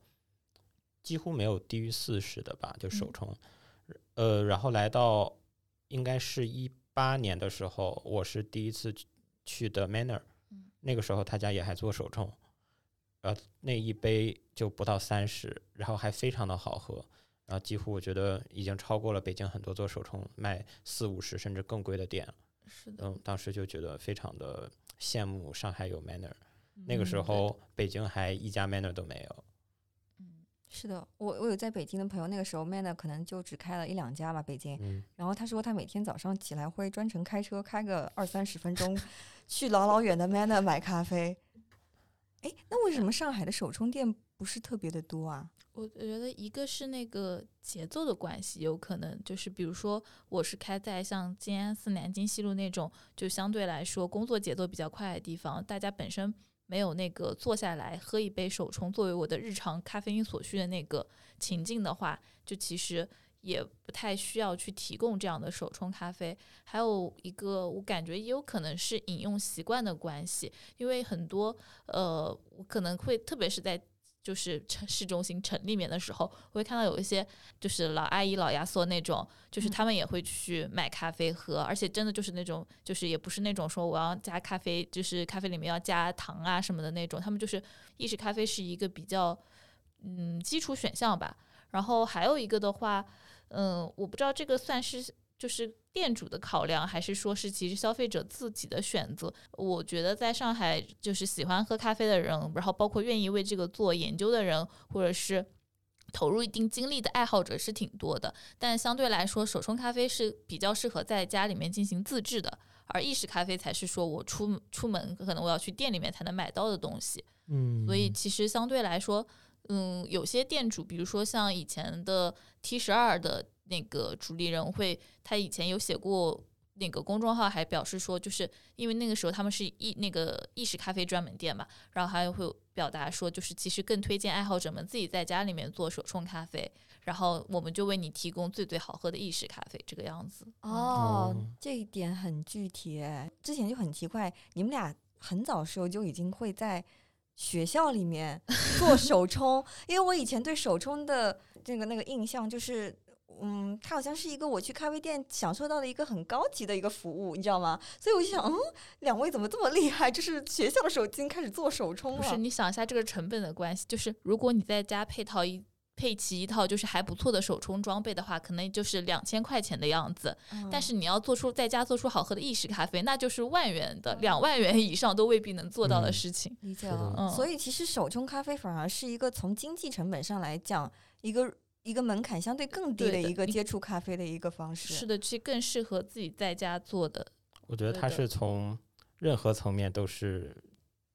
几乎没有低于四十的吧，就手嗯冲。呃，然后来到应该是一八年的时候，我是第一次去去的 Manner，嗯那个时候他家也还做手冲，呃，那一杯就不到三十，然后还非常的好喝。然后几乎我觉得已经超过了北京很多做手冲卖四五十甚至更贵的店了。是的，嗯，当时就觉得非常的羡慕上海有 Manner，那个时候北京还一家 Manner 都没有。嗯是的，我我有在北京的朋友，那个时候 Manner 可能就只开了一两家吧，北京。嗯，然后他说他每天早上起来会专程开车开个二三十分钟，去老老远的 Manner 买咖啡。哎，那为什么上海的手冲店不是特别的多啊？我我觉得一个是那个节奏的关系，有可能就是比如说我是开在像静安寺南京西路那种，就相对来说工作节奏比较快的地方，大家本身没有那个坐下来喝一杯手冲作为我的日常咖啡因所需的那个情境的话，就其实也不太需要去提供这样的手冲咖啡。还有一个，我感觉也有可能是饮用习惯的关系，因为很多呃，我可能会特别是在就是城市中心城里面的时候，我会看到有一些就是老阿姨、老亚索那种，就是嗯他们也会去买咖啡喝，而且真的就是那种，就是也不是那种说我要加咖啡，就是咖啡里面要加糖啊什么的那种，他们就是意式咖啡是一个比较嗯基础选项吧。然后还有一个的话，嗯，我不知道这个算是就是店主的考量，还是说是其实消费者自己的选择。我觉得在上海，就是喜欢喝咖啡的人，然后包括愿意为这个做研究的人，或者是投入一定精力的爱好者是挺多的。但相对来说，手冲咖啡是比较适合在家里面进行自制的，而意式咖啡才是说我出出门可能我要去店里面才能买到的东西。嗯所以其实相对来说，嗯，有些店主，比如说像以前的 T 十二的那个主理人会，他以前有写过那个公众号，还表示说，就是因为那个时候他们是意那个意式咖啡专门店嘛，然后还会表达说，就是其实更推荐爱好者们自己在家里面做手冲咖啡，然后我们就为你提供最最好喝的意式咖啡，这个样子。哦哦，这一点很具体诶。之前就很奇怪，你们俩很早时候就已经会在学校里面做手冲，因为我以前对手冲的这个那个印象就是。嗯，它好像是一个我去咖啡店享受到的一个很高级的一个服务，你知道吗？所以我就想，嗯，两位怎么这么厉害？就是学校的时候已经开始做手冲了。不是，你想一下这个成本的关系，就是如果你在家配套一配齐一套就是还不错的手冲装备的话，可能就是两千块钱的样子。嗯但是你要做出在家做出好喝的意式咖啡，那就是万元的，两万元以上都未必能做到的嗯事情。理解了，嗯所以其实手冲咖啡反而是一个从经济成本上来讲，一个一个门槛相对更低的一个接触咖啡的一个方式。是的，其实更适合自己在家做的。我觉得它是从任何层面都是，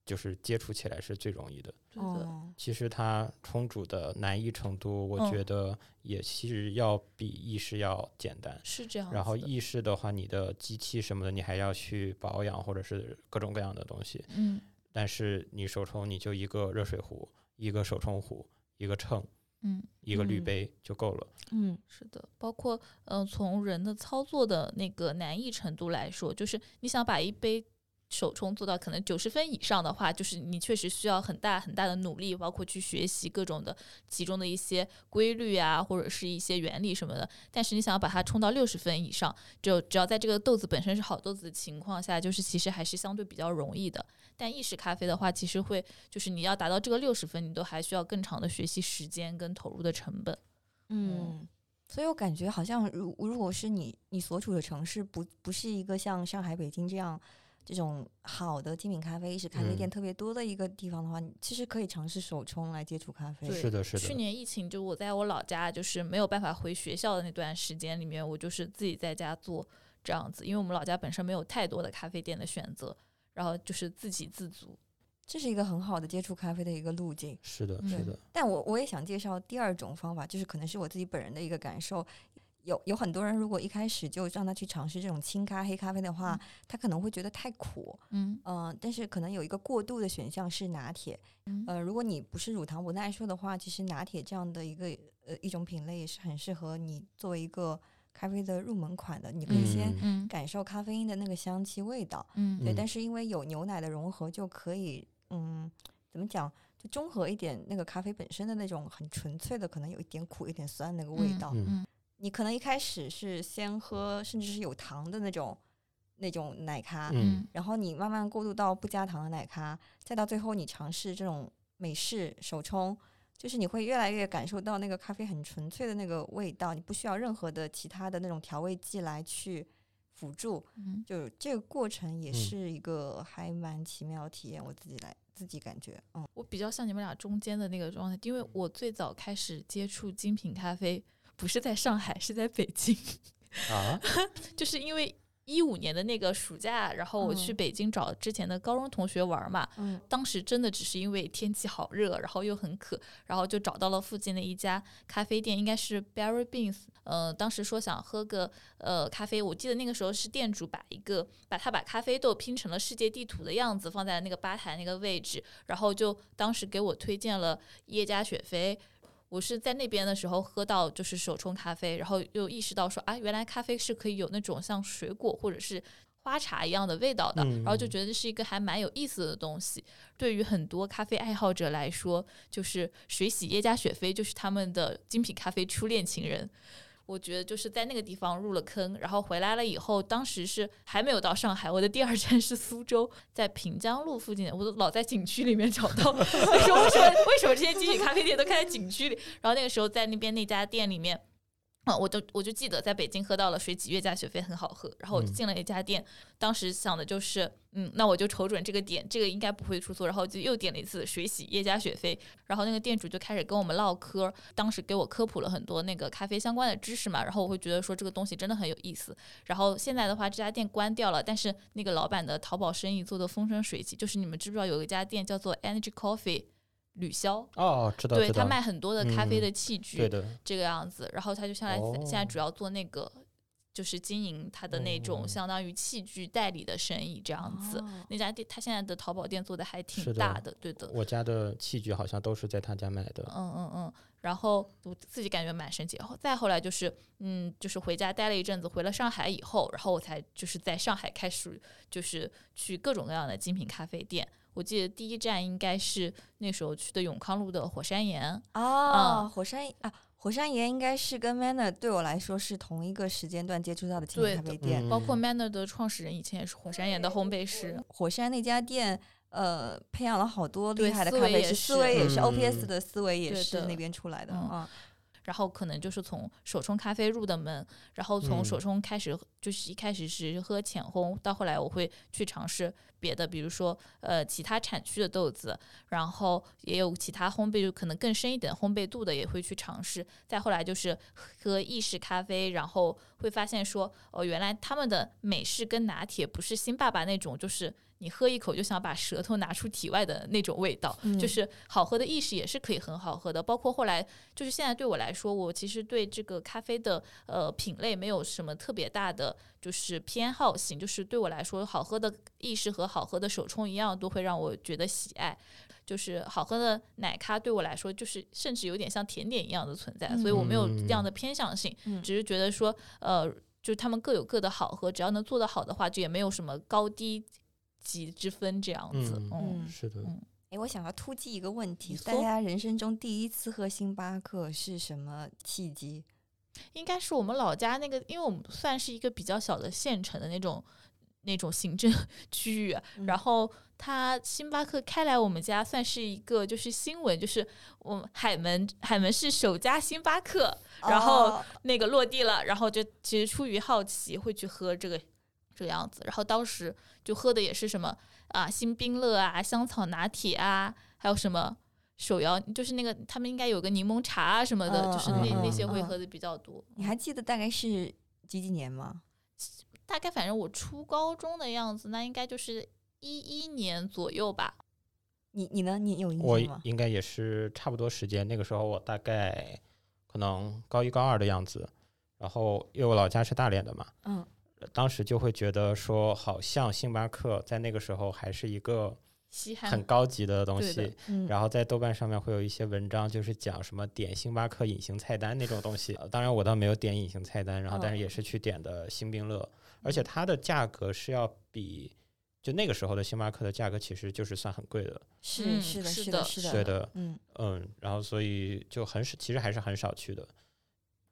就是接触起来是最容易的。对的，哦，其实它冲煮的难易程度，我嗯觉得也其实要比意式要简单。是这样。然后意式的话，你的机器什么的，你还要去保养或者是各种各样的东西。嗯但是你手冲，你就一个热水壶，一个手冲壶，一个秤，嗯，一个滤嗯。杯就够了。嗯。是的，包括嗯、呃从人的操作的那个难易程度来说，就是你想把一杯手冲做到可能九十分以上的话，就是你确实需要很大很大的努力，包括去学习各种的其中的一些规律啊，或者是一些原理什么的。但是你想要把它冲到六十分以上，就只要在这个豆子本身是好豆子的情况下，就是其实还是相对比较容易的。但意式咖啡的话，其实会就是你要达到这个六十分，你都还需要更长的学习时间跟投入的成本。嗯，所以我感觉好像如如果是你你所处的城市不不是一个像上海、北京这样这种好的精品咖啡、意式咖啡店嗯特别多的一个地方的话，你其实可以尝试手冲来接触咖啡。是的，是的。去年疫情，就我在我老家，就是没有办法回学校的那段时间里面，我就是自己在家做这样子，因为我们老家本身没有太多的咖啡店的选择，然后就是自给自足。这是一个很好的接触咖啡的一个路径。是的，嗯是的。但我我也想介绍第二种方法，就是可能是我自己本人的一个感受。有有很多人，如果一开始就让他去尝试这种清咖黑咖啡的话，他可能会觉得太苦，嗯嗯、但是可能有一个过渡的选项是拿铁。嗯呃，如果你不是乳糖不耐受的话，其实拿铁这样的一个呃一种品类也是很适合你作为一个咖啡的入门款的。你可以先感受咖啡因的那个香气味道，嗯对。嗯但是因为有牛奶的融合，就可以嗯，怎么讲？就中和一点那个咖啡本身的那种很纯粹的，可能有一点苦、一点酸那个味道。嗯嗯你可能一开始是先喝，甚至是有糖的那种那种奶咖，嗯然后你慢慢过渡到不加糖的奶咖，再到最后你尝试这种美式手冲，就是你会越来越感受到那个咖啡很纯粹的那个味道，你不需要任何的其他的那种调味剂来去辅助，嗯就这个过程也嗯是一个还蛮奇妙的体验，我自己来自己感觉，嗯。我比较像你们俩中间的那个状态，因为我最早开始接触精品咖啡，不是在上海，是在北京。啊，就是因为一五年的那个暑假，然后我去嗯北京找之前的高中同学玩嘛。嗯当时真的只是因为天气好热，然后又很渴，然后就找到了附近的一家咖啡店，应该是 Berry Beans。呃，当时说想喝个呃咖啡，我记得那个时候是店主把一个把他把咖啡豆拼成了世界地图的样子，放在那个吧台那个位置，然后就当时给我推荐了耶加雪菲。我是在那边的时候喝到就是手冲咖啡，然后又意识到说啊，原来咖啡是可以有那种像水果或者是花茶一样的味道的，嗯然后就觉得这是一个还蛮有意思的东西。对于很多咖啡爱好者来说，就是水洗耶加雪菲就是他们的精品咖啡初恋情人。我觉得就是在那个地方入了坑，然后回来了以后，当时是还没有到上海，我的第二站是苏州，在平江路附近，我都老在景区里面找到。我说为什么为什么这些精品咖啡店都开在景区里？然后那个时候在那边那家店里面。啊，我就我就记得在北京喝到了水洗月加雪菲很好喝，然后我就嗯。进了一家店，当时想的就是，嗯，那我就瞅准这个点，这个应该不会出错，然后就又点了一次水洗耶加雪菲，然后那个店主就开始跟我们唠嗑，当时给我科普了很多那个咖啡相关的知识嘛，然后我会觉得说这个东西真的很有意思。然后现在的话，这家店关掉了，但是那个老板的淘宝生意做得风生水起，就是你们知不知道有一家店叫做 Energy Coffee 吕潇？哦，知道，知道，对他卖很多的咖啡嗯的器具，对的，这个样子，然后他就现在、现在哦主要做那个，就是经营他的那种哦相当于器具代理的生意这样子。哦那家店他现在的淘宝店做的还挺大的，对的。我家的器具好像都是在他家买的。嗯嗯嗯，然后我自己感觉蛮神奇。然后再后来就是，嗯，就是回家待了一阵子，回了上海以后，然后我才就是在上海开始就是去各种各样的精品咖啡店。我记得第一站应该是那时候去的永康路的火山岩，啊，嗯火山啊，火山岩应该是跟 Manner 对我来说是同一个时间段接触到的咖啡店。嗯包括 Manner 的创始人以前也是火山岩的烘焙师。火山那家店，呃培养了好多厉害的咖啡师，思维也是 OPS 的思维也是那边出来的嗯啊。然后可能就是从手冲咖啡入的门，然后从手嗯冲开始，就是一开始是喝浅烘，到后来我会去尝试别的，比如说呃其他产区的豆子，然后也有其他烘焙就可能更深一点烘焙度的也会去尝试。再后来就是喝意式咖啡，然后会发现说哦，原来他们的美式跟拿铁不是新爸爸那种，就是。你喝一口就想把舌头拿出体外的那种味道，嗯就是好喝的意识也是可以很好喝的。包括后来就是现在对我来说，我其实对这个咖啡的呃品类没有什么特别大的就是偏好性，就是对我来说，好喝的意式和好喝的手冲一样，都会让我觉得喜爱。就是好喝的奶咖对我来说，就是甚至有点像甜点一样的存在，所以我没有这样的偏向性，嗯只是觉得说呃。就是他们各有各的好喝，只要能做得好的话，就也没有什么高低级之分这样子。嗯是的，嗯哎，我想要突击一个问题：大家人生中第一次喝星巴克是什么契机？应该是我们老家那个，因为我们算是一个比较小的县城的那种那种行政 区域，嗯然后他星巴克开来我们家算是一个就是新闻，就是我们海门海门市首家星巴克然后哦那个落地了，然后就其实出于好奇会去喝这个这个样子，然后当时就喝的也是什么啊新冰乐啊香草拿铁啊，还有什么。手摇就是那个，他们应该有个柠檬茶啊什么的，嗯就是那、嗯那些会嗯喝的比较多。你还记得大概是几几年吗？大概反正我初高中的样子，那应该就是一一年左右吧。你你呢？你有印我象吗？应该也是差不多时间，那个时候我大概可能高一高二的样子，然后因为我老家是大连的嘛，嗯当时就会觉得说，好像星巴克在那个时候还是一个稀罕很高级的东西。嗯，然后在豆瓣上面会有一些文章，就是讲什么点星巴克隐形菜单那种东西。呃当然我倒没有点隐形菜单，然后但是嗯也是去点的星冰乐，而且它的价格是要比就那个时候的星巴克的价格其实就是算很贵的，是嗯是的，是是的，的是的，对的，嗯，嗯，然后所以就很少，其实还是很少去的。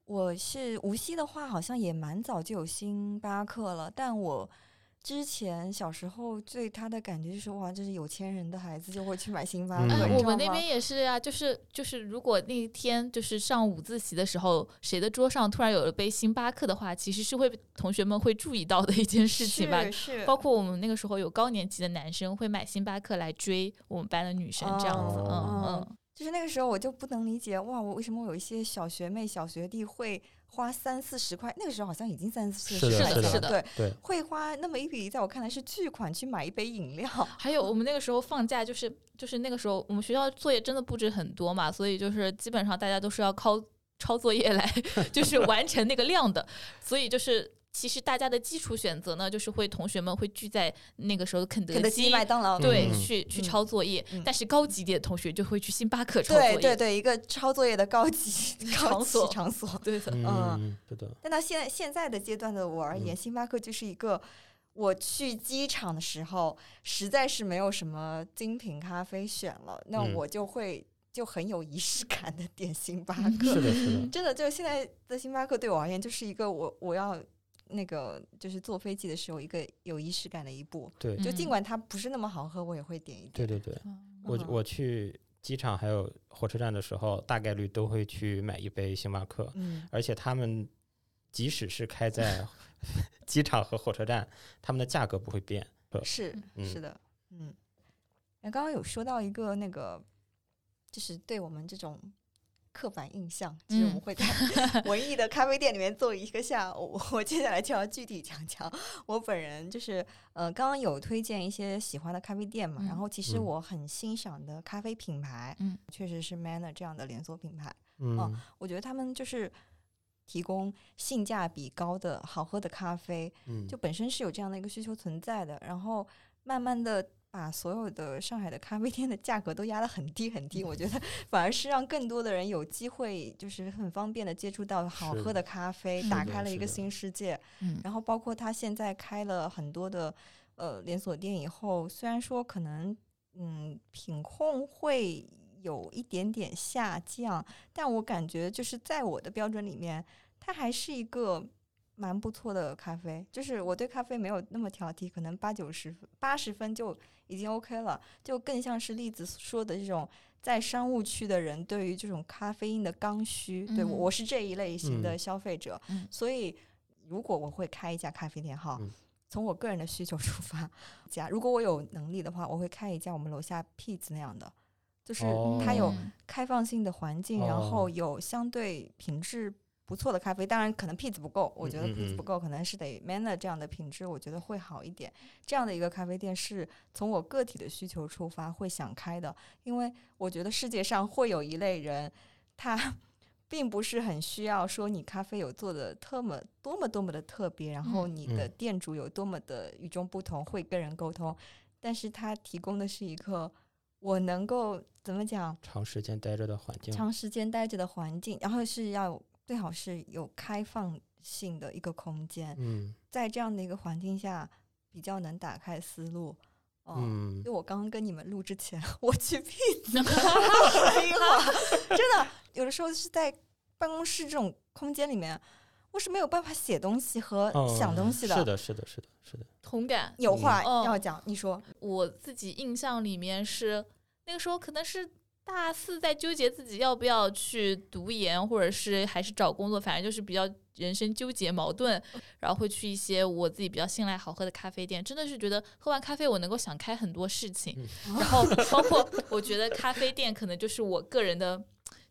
我是无锡的话，好像也蛮早就有星巴克了，但我。之前小时候对他的感觉就是哇，这是有钱人的孩子就会去买星巴克。我们那边也是啊，就是就是，如果那一天就是上午自习的时候，谁的桌上突然有了杯星巴克的话，其实是会同学们会注意到的一件事情吧。是是，包括我们那个时候有高年级的男生会买星巴克来追我们班的女生，这样子，哦嗯嗯。就是那个时候我就不能理解，哇，我为什么有一些小学妹、小学弟会花三四十块？那个时候好像已经三四十了，是的对，对，会花那么一笔，在我看来是巨款去买一杯饮料。还有我们那个时候放假，就是就是那个时候我们学校作业真的布置很多嘛，所以就是基本上大家都是要靠抄作业来 就是完成那个量的，所以就是。其实大家的基础选择呢，就是会同学们会聚在那个时候肯德肯德基、麦当劳，对，嗯去去嗯抄作业。嗯但是高级点的同学就会去星巴克抄作业。对对对，一个抄作业的高级 场所场所。对的，嗯，对的，但到现在现在的阶段的我而言，嗯星巴克就是一个。我去机场的时候，实在是没有什么精品咖啡选了，那嗯我就会就很有仪式感的点星巴嗯克。是的，是的，真的，就现在的星巴克对我而言，就是一个我我要那个就是坐飞机的时候一个有仪式感的一步。对，就尽嗯管它不是那么好喝，我也会点一点。对对对。我嗯我去机场还有火车站的时候，大概率都会去买一杯星巴克，嗯，而且他们即使是开在 机场和火车站，他们的价格不会变。是嗯是的，嗯。那刚刚有说到一个那个，就是对我们这种刻板印象，就是我们嗯会在 文艺的咖啡店里面做一个下午。我接下来就要具体讲讲我本人，就是呃，刚刚有推荐一些喜欢的咖啡店嘛，然嗯后其实嗯我很欣赏的咖啡品牌，嗯，确实是 Manner 这样的连锁品牌。嗯，我觉得他们就是提供性价比高的好喝的咖啡，嗯，就本身是有这样的一个需求存在的，然后慢慢的把所有的上海的咖啡店的价格都压得很低很低，我觉得 反而是让更多的人有机会，就是很方便的接触到好喝的咖啡，打开了一个新世界。嗯然后包括他现在开了很多的呃连锁店以后，虽然说可能嗯品控会有一点点下降，但我感觉就是在我的标准里面，它还是一个蛮不错的咖啡，就是我对咖啡没有那么挑剔，可能八九十分、八十分就已经 OK 了，就更像是栗子说的这种在商务区的人对于这种咖啡因的刚需，对我是这一类型的嗯。消费者，嗯。所以如果我会开一家咖啡店哈。嗯从我个人的需求出发，家如果我有能力的话，我会开一家我们楼下 P 子那样的，就是哦它有嗯开放性的环境，然哦。后有相对品质不错的咖啡。当然，可能 P 子不够，我觉得嗯嗯 P 子不嗯够，可能是得 Manner 这样的品质，我觉得会好一点。这样的一个咖啡店是从我个体的需求出发会想开的，因为我觉得世界上会有一类人，他。并不是很需要说你咖啡有做的特么多么多么的特别，然后嗯你的嗯店主有多么的与众不同，会跟人沟通，但是他提供的是一个我能够怎么讲，长时间待着的环境，长时间待着的环境，然后是要最好是有开放性的一个空间，嗯。在这样的一个环境下，比较能打开思路。哦、嗯。就我刚刚跟你们录之前，我去儿，真的有的时候是在办公室这种空间里面，我是没有办法写东西和嗯想东西的是的，是的，是的，是的，同感。有话嗯。要讲，你说，我自己印象里面是那个时候可能是大四在纠结自己要不要去读研，或者是还是找工作，反正就是比较人生纠结矛盾，然后会去一些我自己比较信赖好喝的咖啡店，真的是觉得喝完咖啡我能够想开很多事情，嗯。然后包括我觉得咖啡店可能就是我个人的，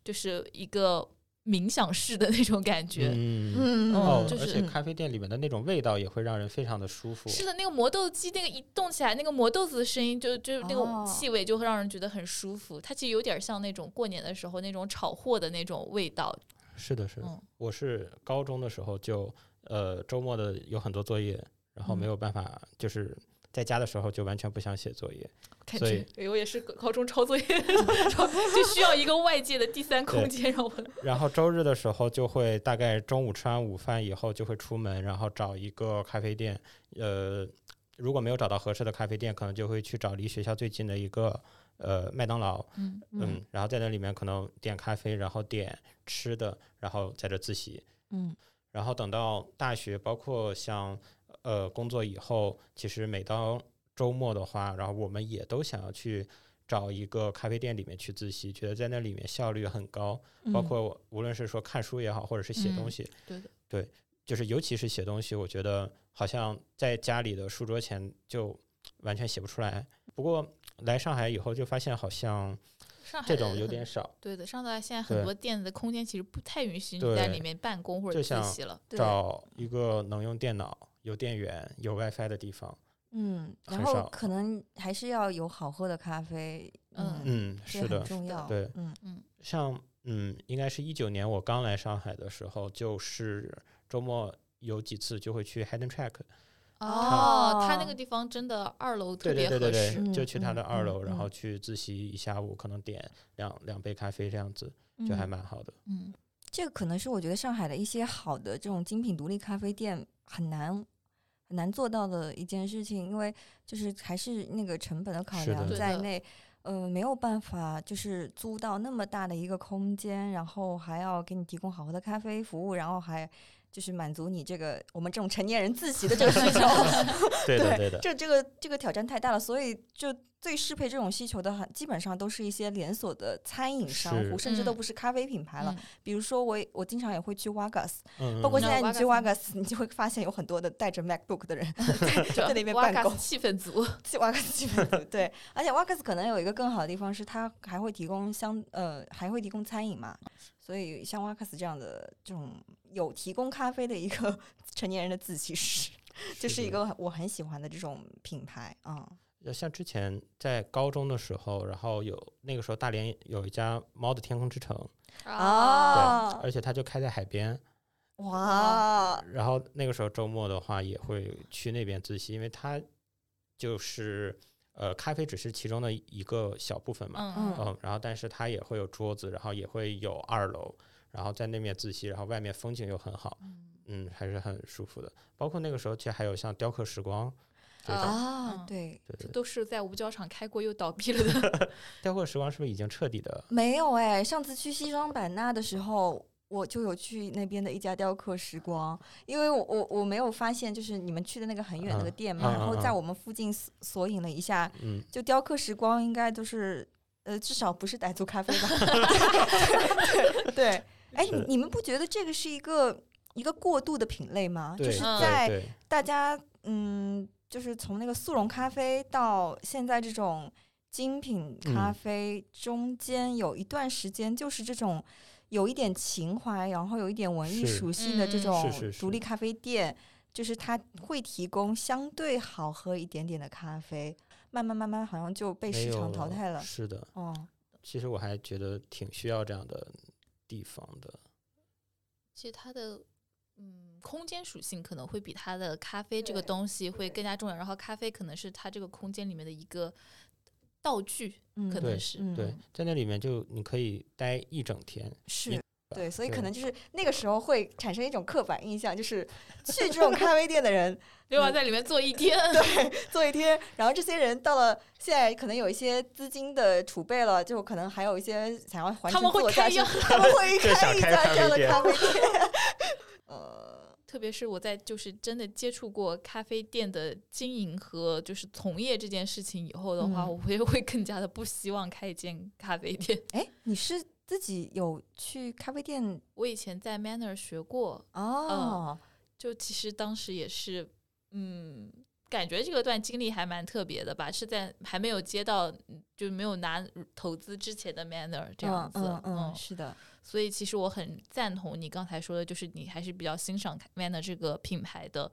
就是一个冥想式的那种感觉。嗯。嗯哦，就是而且咖啡店里面的那种味道也会让人非常的舒服。是的，那个磨豆机那个一动起来，那个磨豆子的声音就就那个哦气味就会让人觉得很舒服。它其实有点像那种过年的时候那种炒货的那种味道。是的，是的。嗯我是高中的时候就呃周末的有很多作业，然后没嗯有办法，就是在家的时候就完全不想写作业。感所以觉我也是高中抄作业，就需要一个外界的第三空间让我。然后周日的时候就会大概中午吃完午饭以后就会出门，然后找一个咖啡店。呃，如果没有找到合适的咖啡店，可能就会去找离学校最近的一个呃麦当劳。嗯嗯，然后在那里面可能点咖啡，然后点吃的，然后在这自习。嗯然后等到大学，包括像呃工作以后，其实每到周末的话，然后我们也都想要去找一个咖啡店里面去自习，觉得在那里面效率很高，包嗯括无论是说看书也好，或者是写东嗯西，对的，就是尤其是写东西，我觉得好像在家里的书桌前就完全写不出来。不过来上海以后就发现，好像上海这种有点少。对的。上海现在很多店的空间其实不太允许你在里面办公或者自习了。对找一个能用电脑、有电源、有 WiFi 的地方。嗯，然后可能还是要有好喝的咖啡，嗯嗯，是的，重要，对嗯嗯像嗯，应该是一九年我刚来上海的时候，就是周末有几次就会去 Hidden Track，哦，他那哦个地方真的二楼特别合对对对适。对，就嗯去他的二楼，然后嗯去自习一下午，可能点两两杯咖啡这样子，就还嗯蛮好的。嗯，这个可能是我觉得上海的一些好的这种精品独立咖啡店很难很难做到的一件事情，因为就是还是那个成本的考量在内，呃，没有办法就是租到那么大的一个空间，然后还要给你提供好喝的咖啡服务，然后还就是满足你这个我们这种成年人自习的这个需求。对的对的，这这个这个挑战太大了，所以就最适配这种需求的，很基本上都是一些连锁的餐饮商户，甚至都嗯不是咖啡品牌了。嗯比如说我我经常也会去 Wagas，嗯，包括嗯现在你去那 Wagas，你就会发现有很多的带着 MacBook 的人 在在那边办公气氛组。去 Wagas 气氛足 对，而且 Wagas 可能有一个更好的地方是它还会提供相呃还会提供餐饮嘛，所以像 Wagas 这样的这种有提供咖啡的一个 成年人的自习室，就是一个我很喜欢的这种品牌啊。呃像之前在高中的时候，然后有那个时候大连有一家猫的天空之城，啊对，而且它就开在海边，哇，然后那个时候周末的话也会去那边自习，因为它就是呃咖啡只是其中的一个小部分嘛，嗯嗯，然后但是它也会有桌子，然后也会有二楼，然后在那面自习，然后外面风景又很好，嗯，还是很舒服的。包括那个时候其实还有像雕刻时光这种，啊，嗯对，对对，都是在五角场开过又倒闭了的。雕刻时光是不是已经彻底的？没有哎，上次去西双版纳的时候，我就有去那边的一家雕刻时光，因为我我我没有发现，就是你们去的那个很远那个嗯店嘛，然后在我们附近索索引了一下，嗯，就雕刻时光应该都是呃，至少不是傣族咖啡吧？对 对，哎，是。你们不觉得这个是一个一个过渡的品类吗？就是嗯在大家嗯，就是从那个速溶咖啡到现在这种精品咖嗯。啡中间有一段时间，就是这种有一点情怀，然后有一点文艺属性的这嗯种独立咖啡店，就是它会提供相对好喝一点点的咖啡，慢慢慢慢好像就被市场淘汰了。是的，哦，其实我还觉得挺需要这样的地方的。其实它的嗯空间属性可能会比它的咖啡这个东西会更加重要，然后咖啡可能是它这个空间里面的一个道具，嗯，能是。嗯对，在那里面就你可以待一整天。是。对，所以可能就是那个时候会产生一种刻板印象，就是去这种 咖啡店的人，另外在里面坐一天，对，坐一天，然后这些人到了现在可能有一些资金的储备了，就可能还有一些想要还他们会开样，他们会 开一家这样的咖啡店。呃，特别是我在就是真的接触过咖啡店的经营和就是从业这件事情以后的话，嗯我会 会更加的不希望开一间咖啡店。哎，你是自己有去咖啡店我以前在 Manner 学过，哦？就其实当时也是，嗯，感觉这个段经历还蛮特别的吧，是在还没有接到，嗯就没有拿投资之前的 Manner 这样子，嗯嗯嗯，是的，所以其实我很赞同你刚才说的，就是你还是比较欣赏 Manner 这个品牌的。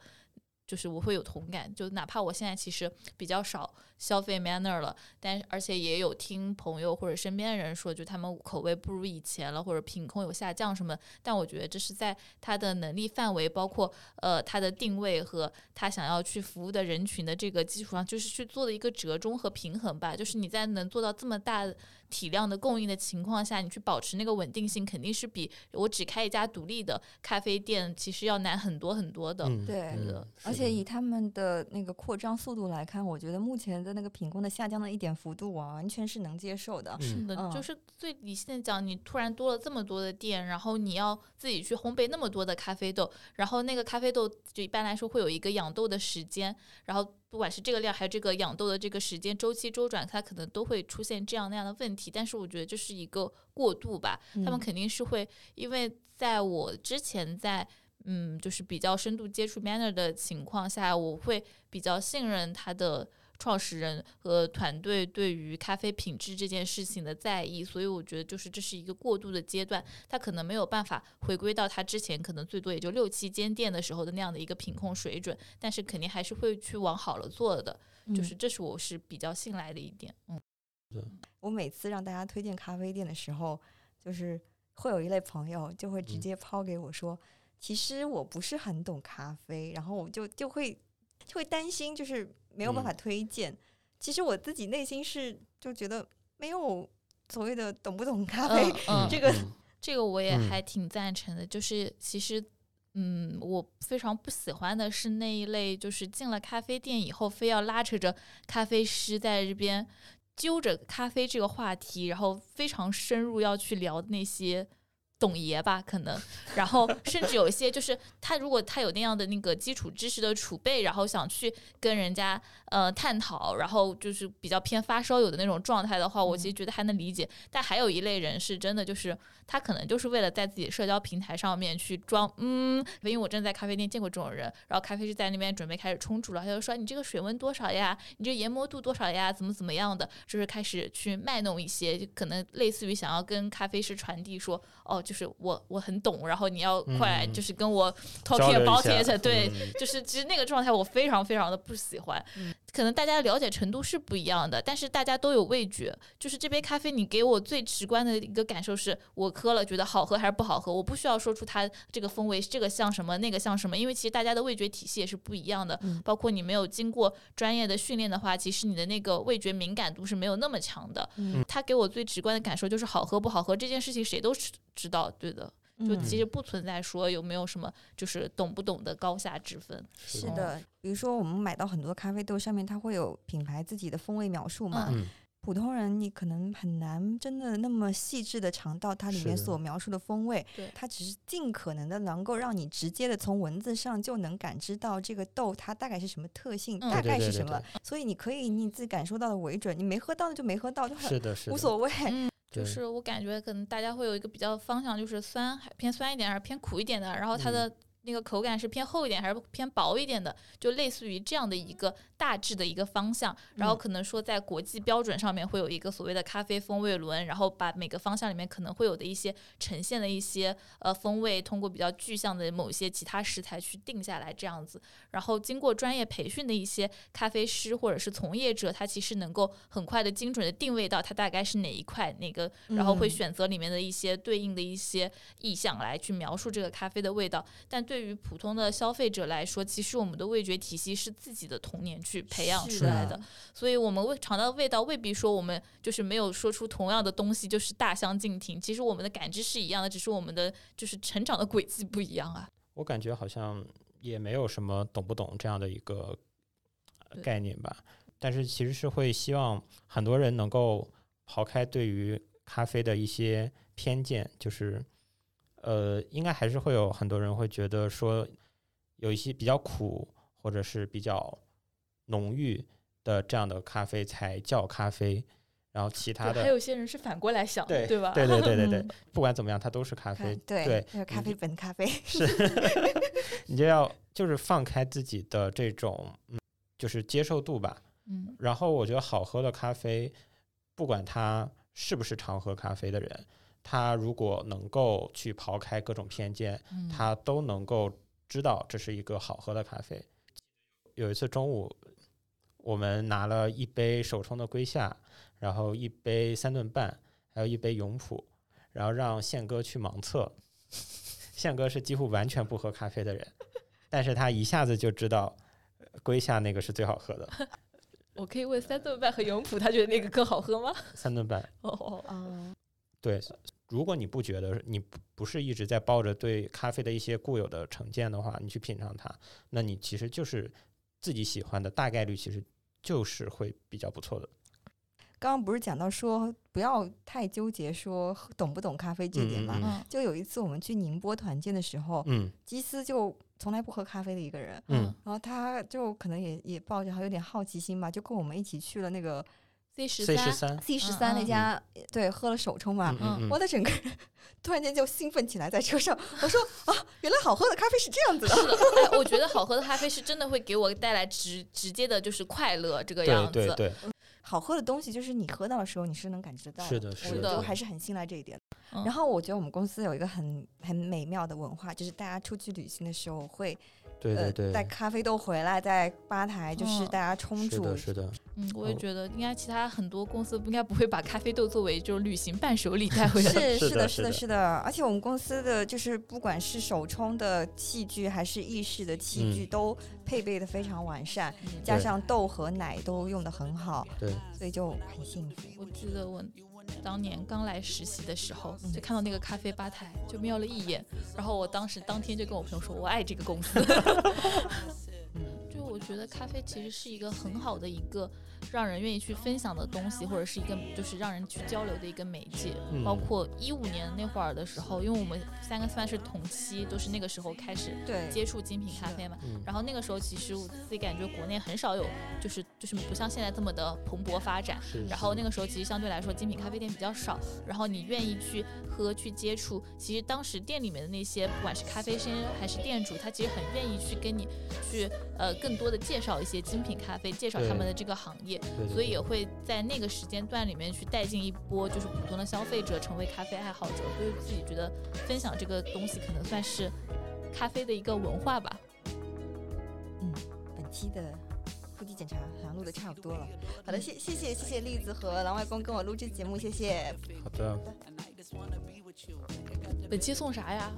就是我会有同感，就哪怕我现在其实比较少消费 Manner 了，但而且也有听朋友或者身边的人说，就他们口味不如以前了，或者品控有下降什么。但我觉得这是在他的能力范围，包括呃他的定位和他想要去服务的人群的这个基础上，就是去做的一个折中和平衡吧。就是你在能做到这么大体量的供应的情况下，你去保持那个稳定性，肯定是比我只开一家独立的咖啡店其实要难很多很多的。嗯，对而且以他们的那个扩张速度来看，我觉得目前的那个品控的下降的一点幅度啊，完全是能接受的。嗯是的，嗯就是最理性的讲，你突然多了这么多的店，然后你要自己去烘焙那么多的咖啡豆，然后那个咖啡豆就一般来说会有一个养豆的时间，然后不管是这个量还是这个养豆的这个时间周期周转，它可能都会出现这样那样的问题。但是我觉得这是一个过渡吧，他们嗯肯定是会，因为在我之前在嗯，就是比较深度接触 Manner 的情况下，我会比较信任他的创始人和团队对于咖啡品质这件事情的在意，所以我觉得就是这是一个过渡的阶段，他可能没有办法回归到他之前可能最多也就六七间店的时候的那样的一个品控水准，但是肯定还是会去往好了做的，就是嗯这是我是比较信赖的一点，嗯。对 我每次让大家推荐咖啡店的时候，就是会有一类朋友就会直嗯接抛给我说，其实我不是很懂咖啡，然后我就就会就会担心，就是没有办法嗯推荐。其实我自己内心是就觉得没有所谓的懂不懂咖啡，嗯这个嗯 这个我也嗯还挺赞成的，就是其实。嗯，我非常不喜欢的是那一类，就是进了咖啡店以后，非要拉扯着咖啡师在这边揪着咖啡这个话题，然后非常深入要去聊那些董爷吧，可能，然后甚至有一些就是他如果他有那样的那个基础知识的储备，然后想去跟人家呃探讨，然后就是比较偏发烧友的那种状态的话，我其实觉得还能理解。但还有一类人是真的就是他可能就是为了在自己的社交平台上面去装，嗯，因为我真的在咖啡店见过这种人，然后咖啡师在那边准备开始冲煮了，他就说你这个水温多少呀，你这研磨度多少呀，怎么怎么样的，就是开始去卖弄一些，就可能类似于想要跟咖啡师传递说，哦，就是我我很懂，然后你要快来嗯就是跟我 talking about it，对，嗯就是其实那个状态我非常非常的不喜欢。嗯可能大家了解程度是不一样的，但是大家都有味觉。就是这杯咖啡，你给我最直观的一个感受是我喝了觉得好喝还是不好喝，我不需要说出它这个风味这个像什么那个像什么，因为其实大家的味觉体系也是不一样的。嗯包括你没有经过专业的训练的话，其实你的那个味觉敏感度是没有那么强的。嗯它给我最直观的感受就是好喝不好喝这件事情谁都知知道，对的。就嗯其实不存在说有没有什么就是懂不懂的高下之分。哦是的，比如说我们买到很多咖啡豆上面，它会有品牌自己的风味描述嘛。嗯普通人你可能很难真的那么细致的尝到它里面所描述的风味。对它只是尽可能的能够让你直接的从文字上就能感知到这个豆它大概是什么特性，嗯大对对对对概是什么。所以你可以你自己感受到的为准，你没喝到的就没喝到，就很是的，是，无所谓。嗯，就是我感觉可能大家会有一个比较方向，就是酸还偏酸一点，还是偏苦一点的，然后它的那个口感是偏厚一点还是偏薄一点的，就类似于这样的一个大致的一个方向。然后嗯可能说在国际标准上面会有一个所谓的咖啡风味轮，然后把每个方向里面可能会有的一些呈现的一些呃风味，通过比较具象的某些其他食材去定下来这样子。然后经过专业培训的一些咖啡师或者是从业者，他其实能够很快的精准的定位到它大概是哪一块哪个，然后会嗯选择里面的一些对应的一些意象来去描述这个咖啡的味道。但对于普通的消费者来说，其实我们的味觉体系是自己的童年去培养出来的的，所以我们味尝到的味道未必说我们就是没有说出同样的东西就是大相径庭。其实我们的感知是一样的，只是我们的就是成长的轨迹不一样啊。我感觉好像也没有什么懂不懂这样的一个概念吧，但是其实是会希望很多人能够抛开对于咖啡的一些偏见，就是呃，应该还是会有很多人会觉得说有一些比较苦或者是比较浓郁的这样的咖啡才叫咖啡，然后其他的，还有些人是反过来想的，对吧？对对对对对嗯，不管怎么样，它都是咖啡看，对对还有咖啡本咖啡，是，你就要就是放开自己的这种嗯，就是接受度吧。嗯然后我觉得好喝的咖啡，不管他是不是常喝咖啡的人，他如果能够去刨开各种偏见，嗯，他都能够知道这是一个好喝的咖啡。有一次中午，我们拿了一杯手冲的龟夏，然后一杯三顿半，还有一杯永璞，然后让宪哥去盲测。宪哥是几乎完全不喝咖啡的人，但是他一下子就知道呃龟夏那个是最好喝的，我可以问三顿半和永璞，他觉得那个更好喝吗？三顿半。哦哦，嗯，对，如果你不觉得你不不是一直在抱着对咖啡的一些固有的成见的话，你去品尝它，那你其实就是自己喜欢的，大概率其实就是会比较不错的。刚刚不是讲到说不要太纠结说懂不懂咖啡这点嘛？嗯嗯就有一次我们去宁波团建的时候，嗯基斯就从来不喝咖啡的一个人，嗯然后他就可能也也抱着有点好奇心吧，就跟我们一起去了那个，C 十，C 十三，C 十三那家，对，喝了手冲嘛嗯，嗯嗯我的整个人突然间就兴奋起来，在车上，我说啊，原来好喝的咖啡是这样子的。是的，哎，我觉得 好喝的咖啡是真的会给我带来直直接的，就是快乐这个样子。对对对，好喝的东西就是你喝到的时候你是能感知得到是的是我的就还是很信赖这一点。嗯然后我觉得我们公司有一个很很美妙的文化，就是大家出去旅行的时候会呃对对对，带咖啡豆回来，在吧台就是嗯大家冲煮是的，是的，嗯，我也哦。觉得应该其他很多公司应该不会把咖啡豆作为就是旅行伴手礼带回来。是是是的，是的，是的。而且我们公司的就是不管是手冲的器具还是意式的器具，嗯。都配备的非常完善，嗯。加上豆和奶都用的很好，对，所以就很幸福。我记得我当年刚来实习的时候，嗯就看到那个咖啡吧台，就瞄了一眼，然后我当时当天就跟我朋友说，我爱这个公司。就我觉得咖啡其实是一个很好的一个让人愿意去分享的东西，或者是一个就是让人去交流的一个媒介。嗯包括一五年那会儿的时候，因为我们三个算是同期，都是那个时候开始，接触精品咖啡嘛。嗯然后那个时候，其实我自己感觉国内很少有，就是就是不像现在这么的蓬勃发展。是。然后那个时候其实相对来说精品咖啡店比较少，然后你愿意去喝去接触，其实当时店里面的那些不管是咖啡师还是店主，他其实很愿意去跟你去呃更多的介绍一些精品咖啡，介绍他们的这个行业，对对所以也会在那个时间段里面去带进一波就是普通的消费者成为咖啡爱好者，所以自己觉得分享这个东西可能算是咖啡的一个文化吧。嗯，本期的腹肌检查好像录的差不多了。好的，谢谢谢谢谢栗子和狼外公跟我录制节目，谢谢。好的。本期送啥呀？